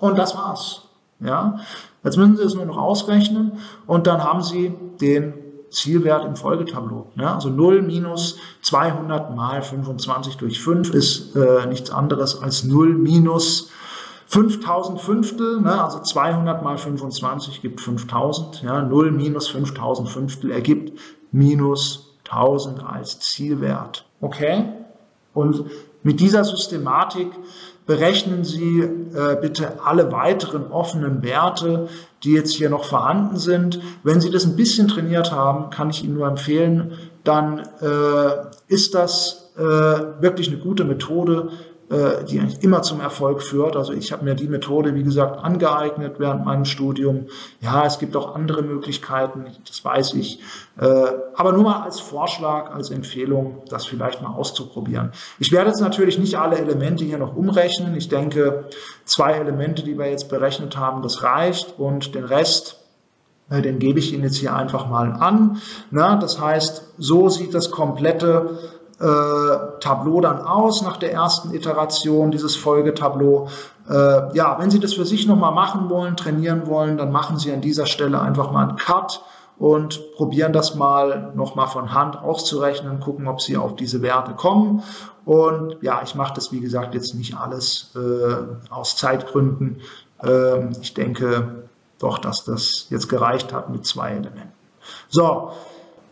Und das war's. Ja, Jetzt müssen Sie es nur noch ausrechnen und dann haben Sie den Zielwert im Folgetableau. Ja, also 0 minus 200 mal 25 durch 5 ist äh, nichts anderes als 0 minus 5000 Fünftel, ne, also 200 mal 25 gibt 5000. Ja, 0 minus 5000 Fünftel ergibt minus 1000 als Zielwert. Okay? Und mit dieser Systematik berechnen Sie äh, bitte alle weiteren offenen Werte, die jetzt hier noch vorhanden sind. Wenn Sie das ein bisschen trainiert haben, kann ich Ihnen nur empfehlen, dann äh, ist das äh, wirklich eine gute Methode, die eigentlich immer zum Erfolg führt. Also ich habe mir die Methode, wie gesagt, angeeignet während meinem Studium. Ja, es gibt auch andere Möglichkeiten, das weiß ich. Äh, aber nur mal als Vorschlag, als Empfehlung, das vielleicht mal auszuprobieren. Ich werde jetzt natürlich nicht alle Elemente hier noch umrechnen. Ich denke, zwei Elemente, die wir jetzt berechnet haben, das reicht und den Rest, äh, den gebe ich Ihnen jetzt hier einfach mal an. das heißt, so sieht das komplette äh, Tableau dann aus nach der ersten Iteration, dieses Folgetableau. Äh, ja, wenn Sie das für sich nochmal machen wollen, trainieren wollen, dann machen Sie an dieser Stelle einfach mal einen Cut und probieren das mal nochmal von Hand auszurechnen, gucken, ob Sie auf diese Werte kommen. Und ja, ich mache das, wie gesagt, jetzt nicht alles äh, aus Zeitgründen. Ähm, ich denke doch, dass das jetzt gereicht hat mit zwei Elementen. So,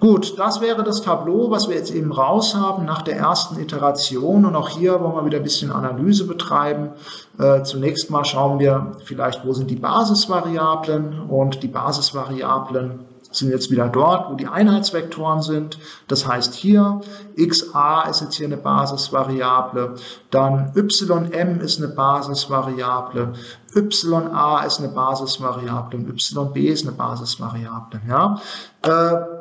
Gut, das wäre das Tableau, was wir jetzt eben raus haben nach der ersten Iteration. Und auch hier wollen wir wieder ein bisschen Analyse betreiben. Äh, zunächst mal schauen wir vielleicht, wo sind die Basisvariablen. Und die Basisvariablen sind jetzt wieder dort, wo die Einheitsvektoren sind. Das heißt hier, xa ist jetzt hier eine Basisvariable, dann ym ist eine Basisvariable, ya ist eine Basisvariable und yb ist eine Basisvariable. Ja? Äh,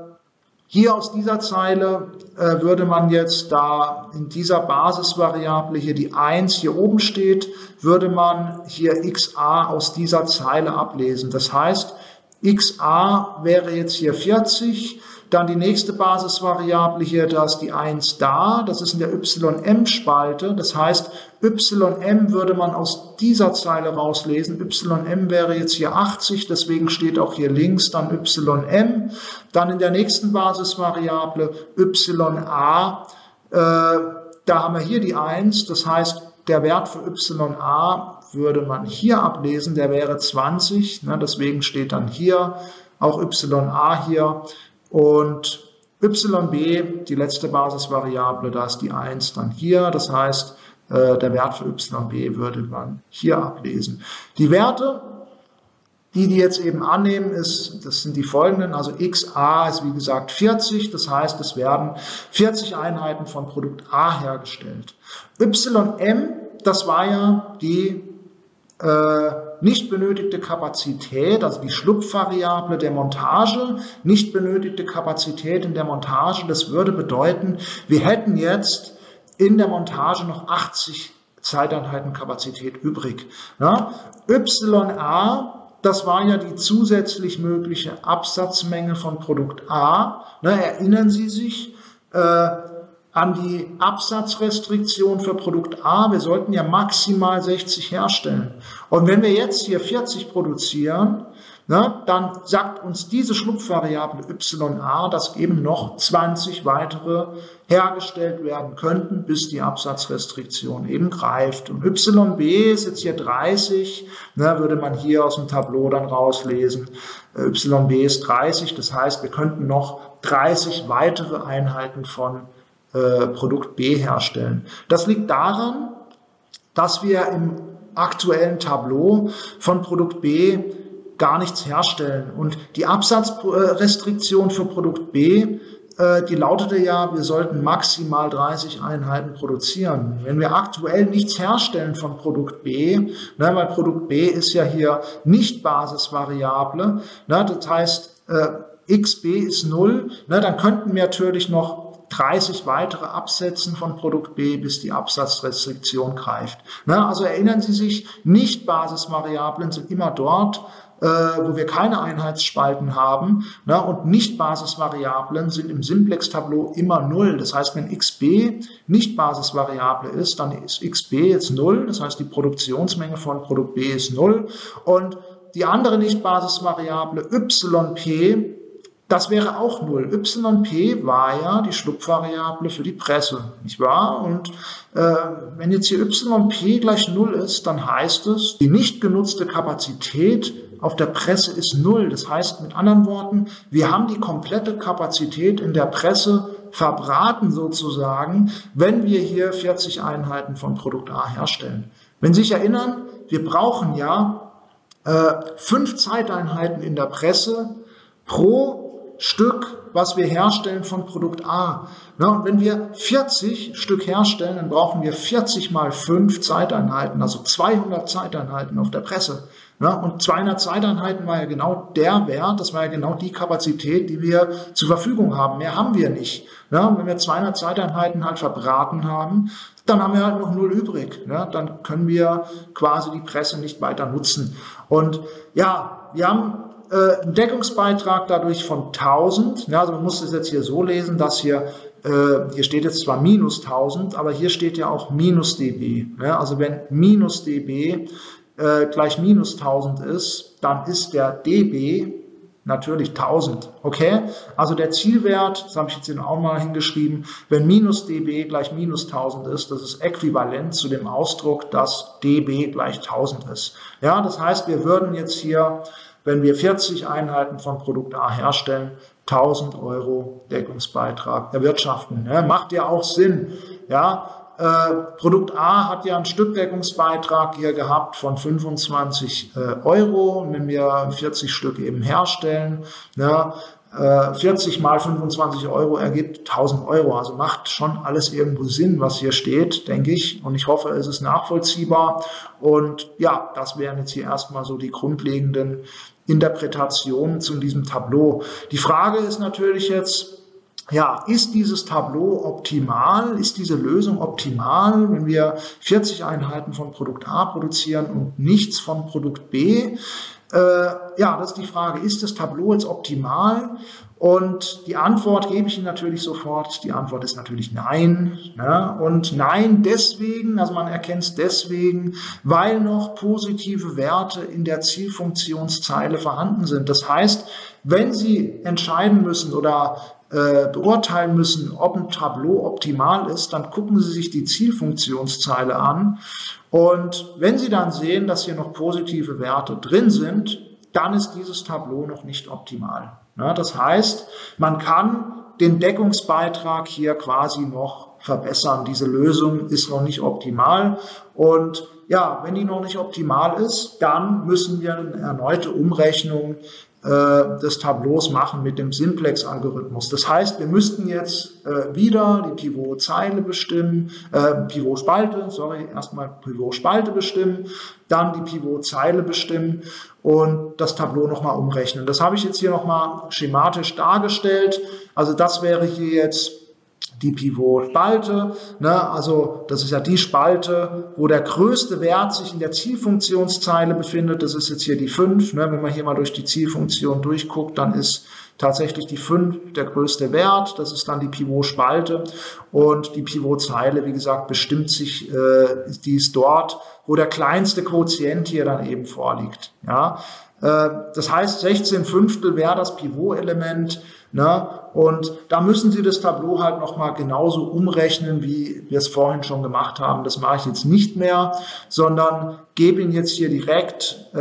hier aus dieser Zeile äh, würde man jetzt, da in dieser Basisvariable hier die 1 hier oben steht, würde man hier xa aus dieser Zeile ablesen. Das heißt, xa wäre jetzt hier 40, dann die nächste Basisvariable hier, da ist die 1 da, das ist in der ym-Spalte. Das heißt, ym würde man aus dieser Zeile rauslesen. ym wäre jetzt hier 80, deswegen steht auch hier links dann ym. Dann in der nächsten Basisvariable ya, äh, da haben wir hier die 1, das heißt, der Wert für ya würde man hier ablesen, der wäre 20, ne, deswegen steht dann hier auch ya hier. Und YB, die letzte Basisvariable, da ist die 1 dann hier. Das heißt, äh, der Wert für YB würde man hier ablesen. Die Werte, die die jetzt eben annehmen, ist, das sind die folgenden. Also XA ist wie gesagt 40. Das heißt, es werden 40 Einheiten von Produkt A hergestellt. YM, das war ja die äh, nicht benötigte Kapazität, also die Schlupfvariable der Montage, nicht benötigte Kapazität in der Montage, das würde bedeuten, wir hätten jetzt in der Montage noch 80 Zeiteinheiten Kapazität übrig. Ja? YA das war ja die zusätzlich mögliche Absatzmenge von Produkt A. Ne, erinnern Sie sich, äh, an die Absatzrestriktion für Produkt A. Wir sollten ja maximal 60 herstellen. Und wenn wir jetzt hier 40 produzieren, ne, dann sagt uns diese Schlupfvariable YA, dass eben noch 20 weitere hergestellt werden könnten, bis die Absatzrestriktion eben greift. Und YB ist jetzt hier 30, ne, würde man hier aus dem Tableau dann rauslesen. YB ist 30, das heißt, wir könnten noch 30 weitere Einheiten von äh, Produkt B herstellen. Das liegt daran, dass wir im aktuellen Tableau von Produkt B gar nichts herstellen. Und die Absatzrestriktion für Produkt B, äh, die lautete ja, wir sollten maximal 30 Einheiten produzieren. Wenn wir aktuell nichts herstellen von Produkt B, ne, weil Produkt B ist ja hier nicht Basisvariable, ne, das heißt, äh, XB ist 0, ne, dann könnten wir natürlich noch 30 weitere Absätzen von Produkt B, bis die Absatzrestriktion greift. Ne? Also erinnern Sie sich, Nicht-Basisvariablen sind immer dort, äh, wo wir keine Einheitsspalten haben. Ne? Und Nicht-Basisvariablen sind im Simplex-Tableau immer null. Das heißt, wenn xb nicht Basisvariable ist, dann ist xb jetzt null. Das heißt, die Produktionsmenge von Produkt B ist null. Und die andere Nicht-Basisvariable yp das wäre auch 0. YP war ja die Schlupfvariable für die Presse, nicht wahr? Und äh, wenn jetzt hier YP gleich 0 ist, dann heißt es, die nicht genutzte Kapazität auf der Presse ist 0. Das heißt mit anderen Worten, wir haben die komplette Kapazität in der Presse verbraten sozusagen, wenn wir hier 40 Einheiten von Produkt A herstellen. Wenn Sie sich erinnern, wir brauchen ja äh, fünf Zeiteinheiten in der Presse pro Stück, was wir herstellen von Produkt A. Und wenn wir 40 Stück herstellen, dann brauchen wir 40 mal 5 Zeiteinheiten, also 200 Zeiteinheiten auf der Presse. Ja, und 200 Zeiteinheiten war ja genau der Wert, das war ja genau die Kapazität, die wir zur Verfügung haben. Mehr haben wir nicht. Ja, wenn wir 200 Zeiteinheiten halt verbraten haben, dann haben wir halt noch null übrig. Dann können wir quasi die Presse nicht weiter nutzen. Und ja, wir haben äh, Deckungsbeitrag dadurch von 1000. Ja, also man muss es jetzt hier so lesen, dass hier äh, hier steht jetzt zwar minus 1000, aber hier steht ja auch minus dB. Ja, also wenn minus dB äh, gleich minus 1000 ist, dann ist der dB natürlich 1000. Okay? Also der Zielwert, das habe ich jetzt hier auch mal hingeschrieben, wenn minus dB gleich minus 1000 ist, das ist äquivalent zu dem Ausdruck, dass dB gleich 1000 ist. Ja, das heißt, wir würden jetzt hier, wenn wir 40 Einheiten von Produkt A herstellen, 1000 Euro Deckungsbeitrag erwirtschaften. Ja, macht ja auch Sinn. Ja, äh, Produkt A hat ja einen Stückdeckungsbeitrag hier gehabt von 25 äh, Euro, wenn wir 40 Stück eben herstellen. Ja, 40 äh, mal 25 Euro ergibt 1000 Euro. Also macht schon alles irgendwo Sinn, was hier steht, denke ich. Und ich hoffe, es ist nachvollziehbar. Und ja, das wären jetzt hier erstmal so die grundlegenden Interpretationen zu diesem Tableau. Die Frage ist natürlich jetzt, ja, ist dieses Tableau optimal? Ist diese Lösung optimal, wenn wir 40 Einheiten von Produkt A produzieren und nichts von Produkt B? Äh, ja, das ist die Frage, ist das Tableau jetzt optimal? Und die Antwort gebe ich Ihnen natürlich sofort. Die Antwort ist natürlich nein. Ne? Und nein deswegen, also man erkennt es deswegen, weil noch positive Werte in der Zielfunktionszeile vorhanden sind. Das heißt, wenn Sie entscheiden müssen oder äh, beurteilen müssen, ob ein Tableau optimal ist, dann gucken Sie sich die Zielfunktionszeile an. Und wenn Sie dann sehen, dass hier noch positive Werte drin sind, dann ist dieses Tableau noch nicht optimal. Ja, das heißt, man kann den Deckungsbeitrag hier quasi noch verbessern. Diese Lösung ist noch nicht optimal. Und ja, wenn die noch nicht optimal ist, dann müssen wir eine erneute Umrechnung des Tableaus machen mit dem Simplex-Algorithmus. Das heißt, wir müssten jetzt äh, wieder die Pivot-Zeile bestimmen, äh, Pivot-Spalte, sorry, erstmal Pivot-Spalte bestimmen, dann die Pivot-Zeile bestimmen und das Tableau nochmal umrechnen. Das habe ich jetzt hier nochmal schematisch dargestellt. Also das wäre hier jetzt die Pivot-Spalte. Ne? Also das ist ja die Spalte, wo der größte Wert sich in der Zielfunktionszeile befindet. Das ist jetzt hier die 5. Ne? Wenn man hier mal durch die Zielfunktion durchguckt, dann ist tatsächlich die 5 der größte Wert. Das ist dann die Pivot-Spalte. Und die Pivot-Zeile, wie gesagt, bestimmt sich, äh, die ist dort, wo der kleinste Quotient hier dann eben vorliegt. Ja? Äh, das heißt, 16 Fünftel wäre das Pivot-Element. Ne? Und da müssen Sie das Tableau halt nochmal genauso umrechnen, wie wir es vorhin schon gemacht haben. Das mache ich jetzt nicht mehr, sondern gebe Ihnen jetzt hier direkt äh,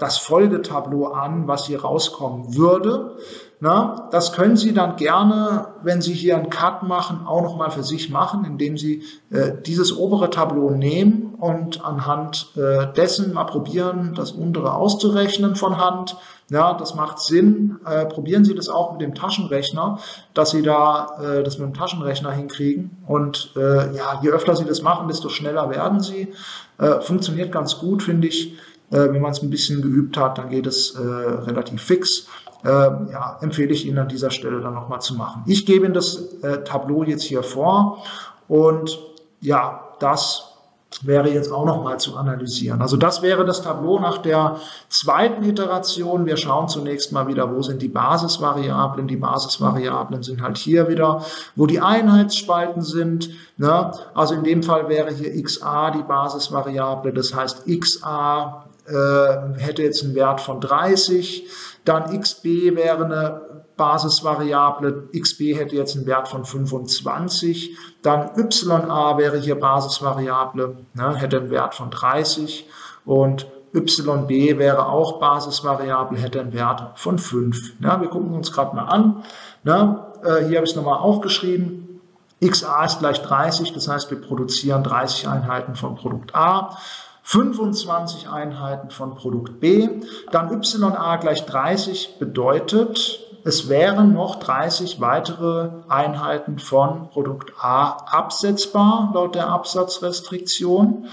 das Folgetableau an, was hier rauskommen würde. Na, das können Sie dann gerne, wenn Sie hier einen Cut machen, auch nochmal für sich machen, indem Sie äh, dieses obere Tableau nehmen und anhand äh, dessen mal probieren, das untere auszurechnen von Hand ja, das macht Sinn. Äh, probieren Sie das auch mit dem Taschenrechner, dass Sie da äh, das mit dem Taschenrechner hinkriegen. Und äh, ja, je öfter Sie das machen, desto schneller werden Sie. Äh, funktioniert ganz gut, finde ich. Wenn man es ein bisschen geübt hat, dann geht es relativ fix. Ja, empfehle ich Ihnen an dieser Stelle dann nochmal zu machen. Ich gebe Ihnen das Tableau jetzt hier vor und ja, das wäre jetzt auch noch mal zu analysieren. Also das wäre das Tableau nach der zweiten Iteration. Wir schauen zunächst mal wieder, wo sind die Basisvariablen. Die Basisvariablen sind halt hier wieder, wo die Einheitsspalten sind. Ne? Also in dem Fall wäre hier xa die Basisvariable. Das heißt, xa äh, hätte jetzt einen Wert von 30. Dann xb wäre eine Basisvariable, xb hätte jetzt einen Wert von 25, dann ya wäre hier Basisvariable, ne, hätte einen Wert von 30 und yb wäre auch Basisvariable, hätte einen Wert von 5. Ja, wir gucken uns gerade mal an. Ne, äh, hier habe ich es nochmal aufgeschrieben. XA ist gleich 30, das heißt, wir produzieren 30 Einheiten von Produkt A. 25 Einheiten von Produkt B. Dann YA gleich 30 bedeutet, es wären noch 30 weitere Einheiten von Produkt A absetzbar laut der Absatzrestriktion.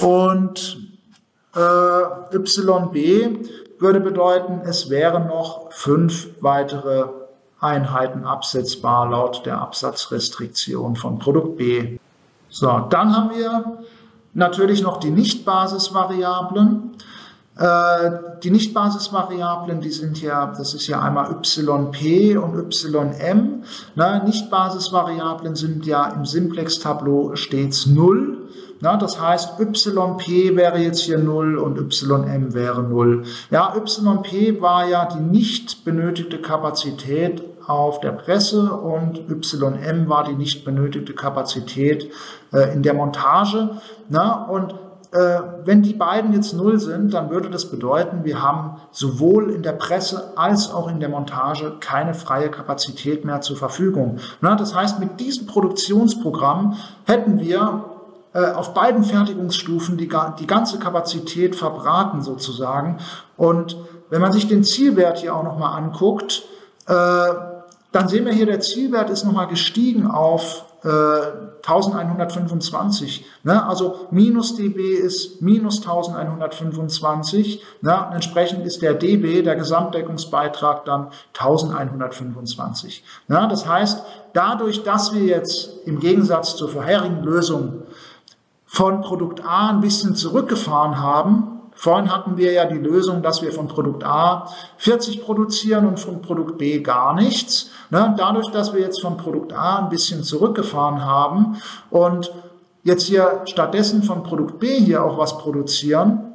Und äh, YB würde bedeuten, es wären noch fünf weitere Einheiten absetzbar laut der Absatzrestriktion von Produkt B. So, dann haben wir natürlich noch die Nicht-Basisvariablen. Äh, die Nicht-Basisvariablen, die sind ja, das ist ja einmal YP und YM. Nicht-Basisvariablen sind ja im Simplex-Tableau stets 0. Na, das heißt, YP wäre jetzt hier 0 und YM wäre 0. Ja, YP war ja die nicht benötigte Kapazität auf der Presse und YM war die nicht benötigte Kapazität äh, in der Montage. Na, und äh, wenn die beiden jetzt null sind, dann würde das bedeuten, wir haben sowohl in der Presse als auch in der Montage keine freie Kapazität mehr zur Verfügung. Na, das heißt, mit diesem Produktionsprogramm hätten wir äh, auf beiden Fertigungsstufen die, die ganze Kapazität verbraten sozusagen. Und wenn man sich den Zielwert hier auch nochmal anguckt, äh, dann sehen wir hier, der Zielwert ist nochmal gestiegen auf äh, 1125. Ne? Also minus dB ist minus 1125. Ne? Und entsprechend ist der dB, der Gesamtdeckungsbeitrag, dann 1125. Ne? Das heißt, dadurch, dass wir jetzt im Gegensatz zur vorherigen Lösung von Produkt A ein bisschen zurückgefahren haben, Vorhin hatten wir ja die Lösung, dass wir von Produkt A 40 produzieren und von Produkt B gar nichts. Ne? Dadurch, dass wir jetzt von Produkt A ein bisschen zurückgefahren haben und jetzt hier stattdessen von Produkt B hier auch was produzieren,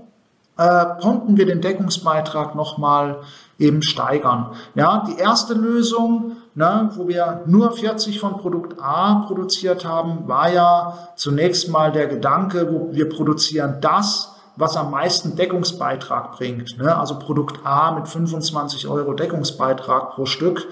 äh, konnten wir den Deckungsbeitrag nochmal eben steigern. Ja, die erste Lösung, ne, wo wir nur 40 von Produkt A produziert haben, war ja zunächst mal der Gedanke, wo wir produzieren das, was am meisten Deckungsbeitrag bringt. Ne? Also Produkt A mit 25 Euro Deckungsbeitrag pro Stück.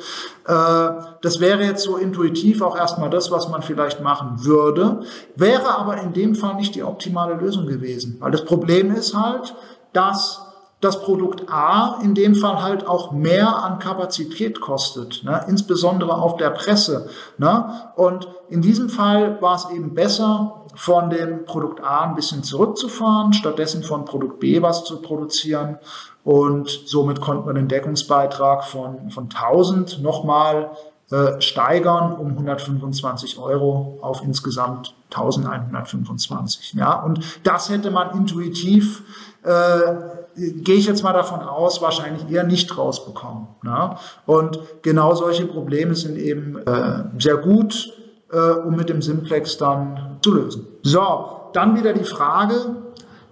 Äh, das wäre jetzt so intuitiv auch erstmal das, was man vielleicht machen würde, wäre aber in dem Fall nicht die optimale Lösung gewesen. Weil das Problem ist halt, dass das Produkt A in dem Fall halt auch mehr an Kapazität kostet, ne? insbesondere auf der Presse. Ne? Und in diesem Fall war es eben besser, von dem Produkt A ein bisschen zurückzufahren, stattdessen von Produkt B was zu produzieren. Und somit konnten wir den Deckungsbeitrag von, von 1000 nochmal äh, steigern um 125 Euro auf insgesamt 1125. Ja, und das hätte man intuitiv äh, gehe ich jetzt mal davon aus, wahrscheinlich eher nicht rausbekommen. Ne? Und genau solche Probleme sind eben äh, sehr gut, äh, um mit dem Simplex dann zu lösen. So, dann wieder die Frage,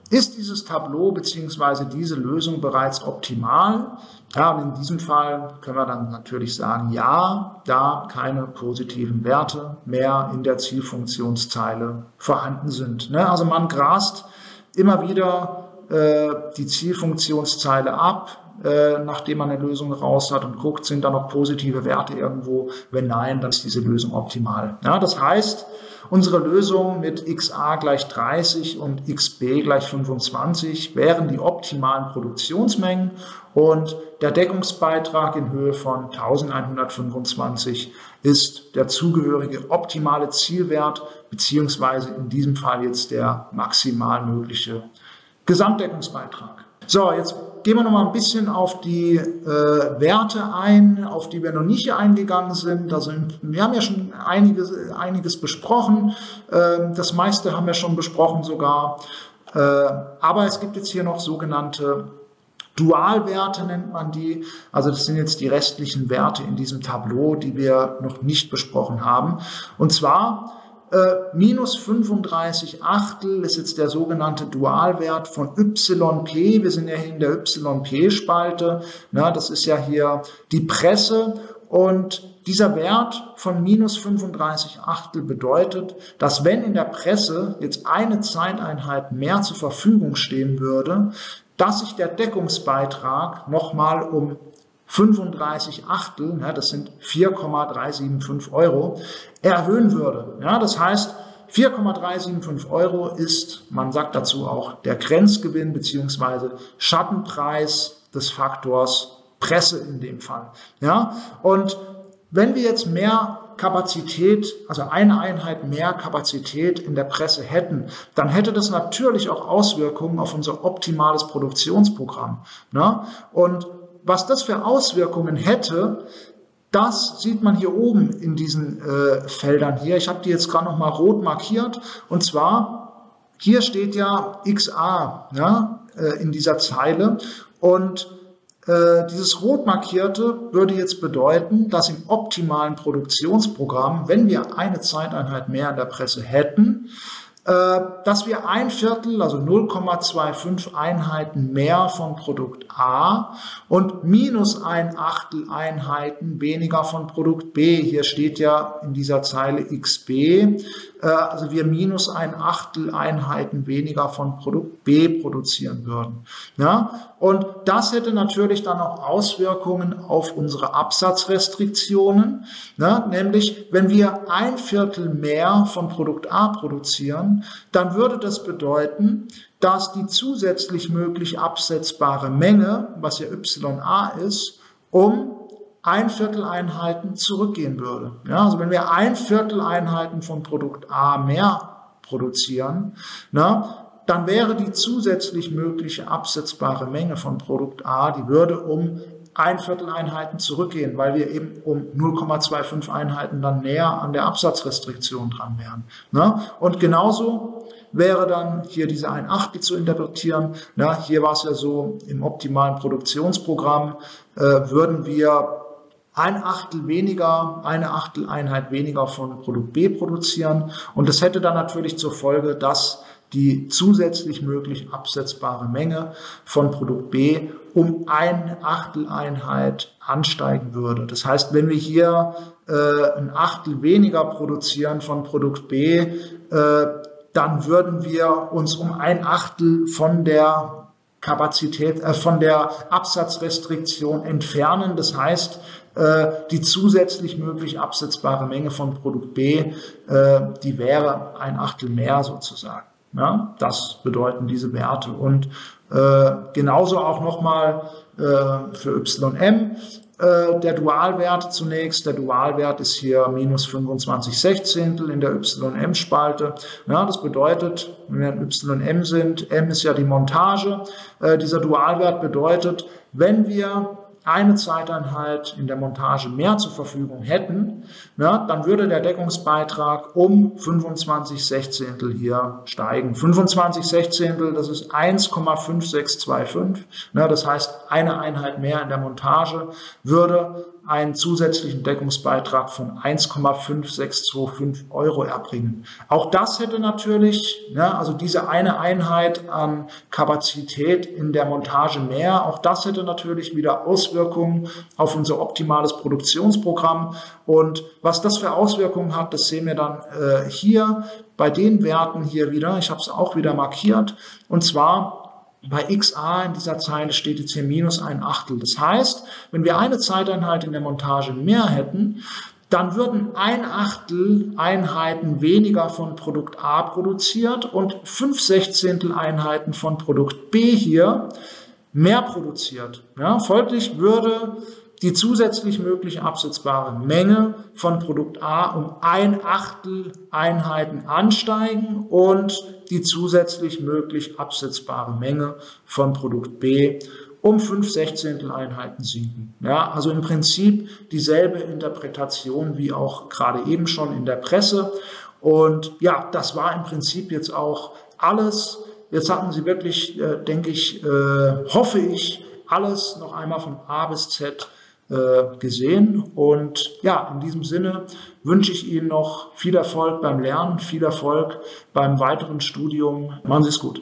ist dieses Tableau bzw. diese Lösung bereits optimal? Ja, und in diesem Fall können wir dann natürlich sagen, ja, da keine positiven Werte mehr in der Zielfunktionszeile vorhanden sind. Ne? Also man grast immer wieder äh, die Zielfunktionszeile ab, äh, nachdem man eine Lösung raus hat und guckt, sind da noch positive Werte irgendwo. Wenn nein, dann ist diese Lösung optimal. Ja, das heißt, unsere Lösung mit XA gleich 30 und XB gleich 25 wären die optimalen Produktionsmengen und der Deckungsbeitrag in Höhe von 1125 ist der zugehörige optimale Zielwert beziehungsweise in diesem Fall jetzt der maximal mögliche Gesamtdeckungsbeitrag. So, jetzt gehen wir noch mal ein bisschen auf die äh, Werte ein, auf die wir noch nicht eingegangen sind. Also wir haben ja schon einiges, einiges besprochen. Äh, das meiste haben wir schon besprochen sogar. Äh, aber es gibt jetzt hier noch sogenannte Dualwerte nennt man die. Also das sind jetzt die restlichen Werte in diesem Tableau, die wir noch nicht besprochen haben. Und zwar minus 35 Achtel ist jetzt der sogenannte Dualwert von YP. Wir sind ja hier in der YP-Spalte. das ist ja hier die Presse. Und dieser Wert von minus 35 Achtel bedeutet, dass wenn in der Presse jetzt eine Zeiteinheit mehr zur Verfügung stehen würde, dass sich der Deckungsbeitrag nochmal um 35 Achtel, ja, das sind 4,375 Euro, erhöhen würde. Ja, das heißt, 4,375 Euro ist, man sagt dazu auch, der Grenzgewinn bzw. Schattenpreis des Faktors Presse in dem Fall. Ja, und wenn wir jetzt mehr Kapazität, also eine Einheit mehr Kapazität in der Presse hätten, dann hätte das natürlich auch Auswirkungen auf unser optimales Produktionsprogramm. Ne? Und was das für Auswirkungen hätte, das sieht man hier oben in diesen äh, Feldern hier. Ich habe die jetzt gerade noch mal rot markiert. Und zwar, hier steht ja XA ja, äh, in dieser Zeile. Und äh, dieses rot markierte würde jetzt bedeuten, dass im optimalen Produktionsprogramm, wenn wir eine Zeiteinheit mehr in der Presse hätten, dass wir ein Viertel, also 0,25 Einheiten mehr von Produkt A und minus ein Achtel Einheiten weniger von Produkt B. Hier steht ja in dieser Zeile XB, äh, also wir minus ein Achtel Einheiten weniger von Produkt B produzieren würden. Ja? Und das hätte natürlich dann auch Auswirkungen auf unsere Absatzrestriktionen, ne? nämlich wenn wir ein Viertel mehr von Produkt A produzieren, dann würde das bedeuten, dass die zusätzlich möglich absetzbare Menge, was ja YA ist, um ein Viertel Einheiten zurückgehen würde. Ja, also wenn wir ein Viertel Einheiten von Produkt A mehr produzieren, na, dann wäre die zusätzlich mögliche absetzbare Menge von Produkt A, die würde um ein Viertel Einheiten zurückgehen, weil wir eben um 0,25 Einheiten dann näher an der Absatzrestriktion dran wären. Ne? Und genauso wäre dann hier diese ein Achtel zu interpretieren. Ne? Hier war es ja so, im optimalen Produktionsprogramm äh, würden wir ein Achtel weniger, eine Achteleinheit weniger von Produkt B produzieren. Und das hätte dann natürlich zur Folge, dass die zusätzlich möglich absetzbare Menge von Produkt B um eine Achteleinheit ansteigen würde. Das heißt, wenn wir hier äh, ein Achtel weniger produzieren von Produkt B, äh, dann würden wir uns um ein Achtel von der Kapazität, äh, von der Absatzrestriktion entfernen. Das heißt, die zusätzlich möglich absetzbare Menge von Produkt B, äh, die wäre ein Achtel mehr sozusagen. Ja, das bedeuten diese Werte. Und äh, genauso auch nochmal äh, für YM äh, der Dualwert zunächst. Der Dualwert ist hier minus 25 Sechzehntel in der YM-Spalte. Ja, das bedeutet, wenn wir in YM sind, M ist ja die Montage. Äh, dieser Dualwert bedeutet, wenn wir eine Zeiteinheit in der Montage mehr zur Verfügung hätten, na, dann würde der Deckungsbeitrag um 25 Sechzehntel hier steigen. 25 Sechzehntel, das ist 1,5625. Na, das heißt, eine Einheit mehr in der Montage würde einen zusätzlichen Deckungsbeitrag von 1,5625 Euro erbringen. Auch das hätte natürlich, ja, also diese eine Einheit an Kapazität in der Montage mehr, auch das hätte natürlich wieder Auswirkungen auf unser optimales Produktionsprogramm. Und was das für Auswirkungen hat, das sehen wir dann äh, hier bei den Werten hier wieder. Ich habe es auch wieder markiert. Und zwar bei XA in dieser Zeile steht jetzt hier minus ein Achtel. Das heißt, wenn wir eine Zeiteinheit in der Montage mehr hätten, dann würden ein Achtel Einheiten weniger von Produkt A produziert und fünf Sechzehntel Einheiten von Produkt B hier mehr produziert. Ja, folglich würde die zusätzlich mögliche absetzbare Menge von Produkt A um ein Achtel Einheiten ansteigen und die zusätzlich möglich absetzbare Menge von Produkt B um fünf Sechzehntel Einheiten sinken. Ja, also im Prinzip dieselbe Interpretation wie auch gerade eben schon in der Presse. Und ja, das war im Prinzip jetzt auch alles. Jetzt hatten Sie wirklich, äh, denke ich, äh, hoffe ich, alles noch einmal von A bis Z gesehen. Und ja, in diesem Sinne wünsche ich Ihnen noch viel Erfolg beim Lernen, viel Erfolg beim weiteren Studium. Machen Sie es gut.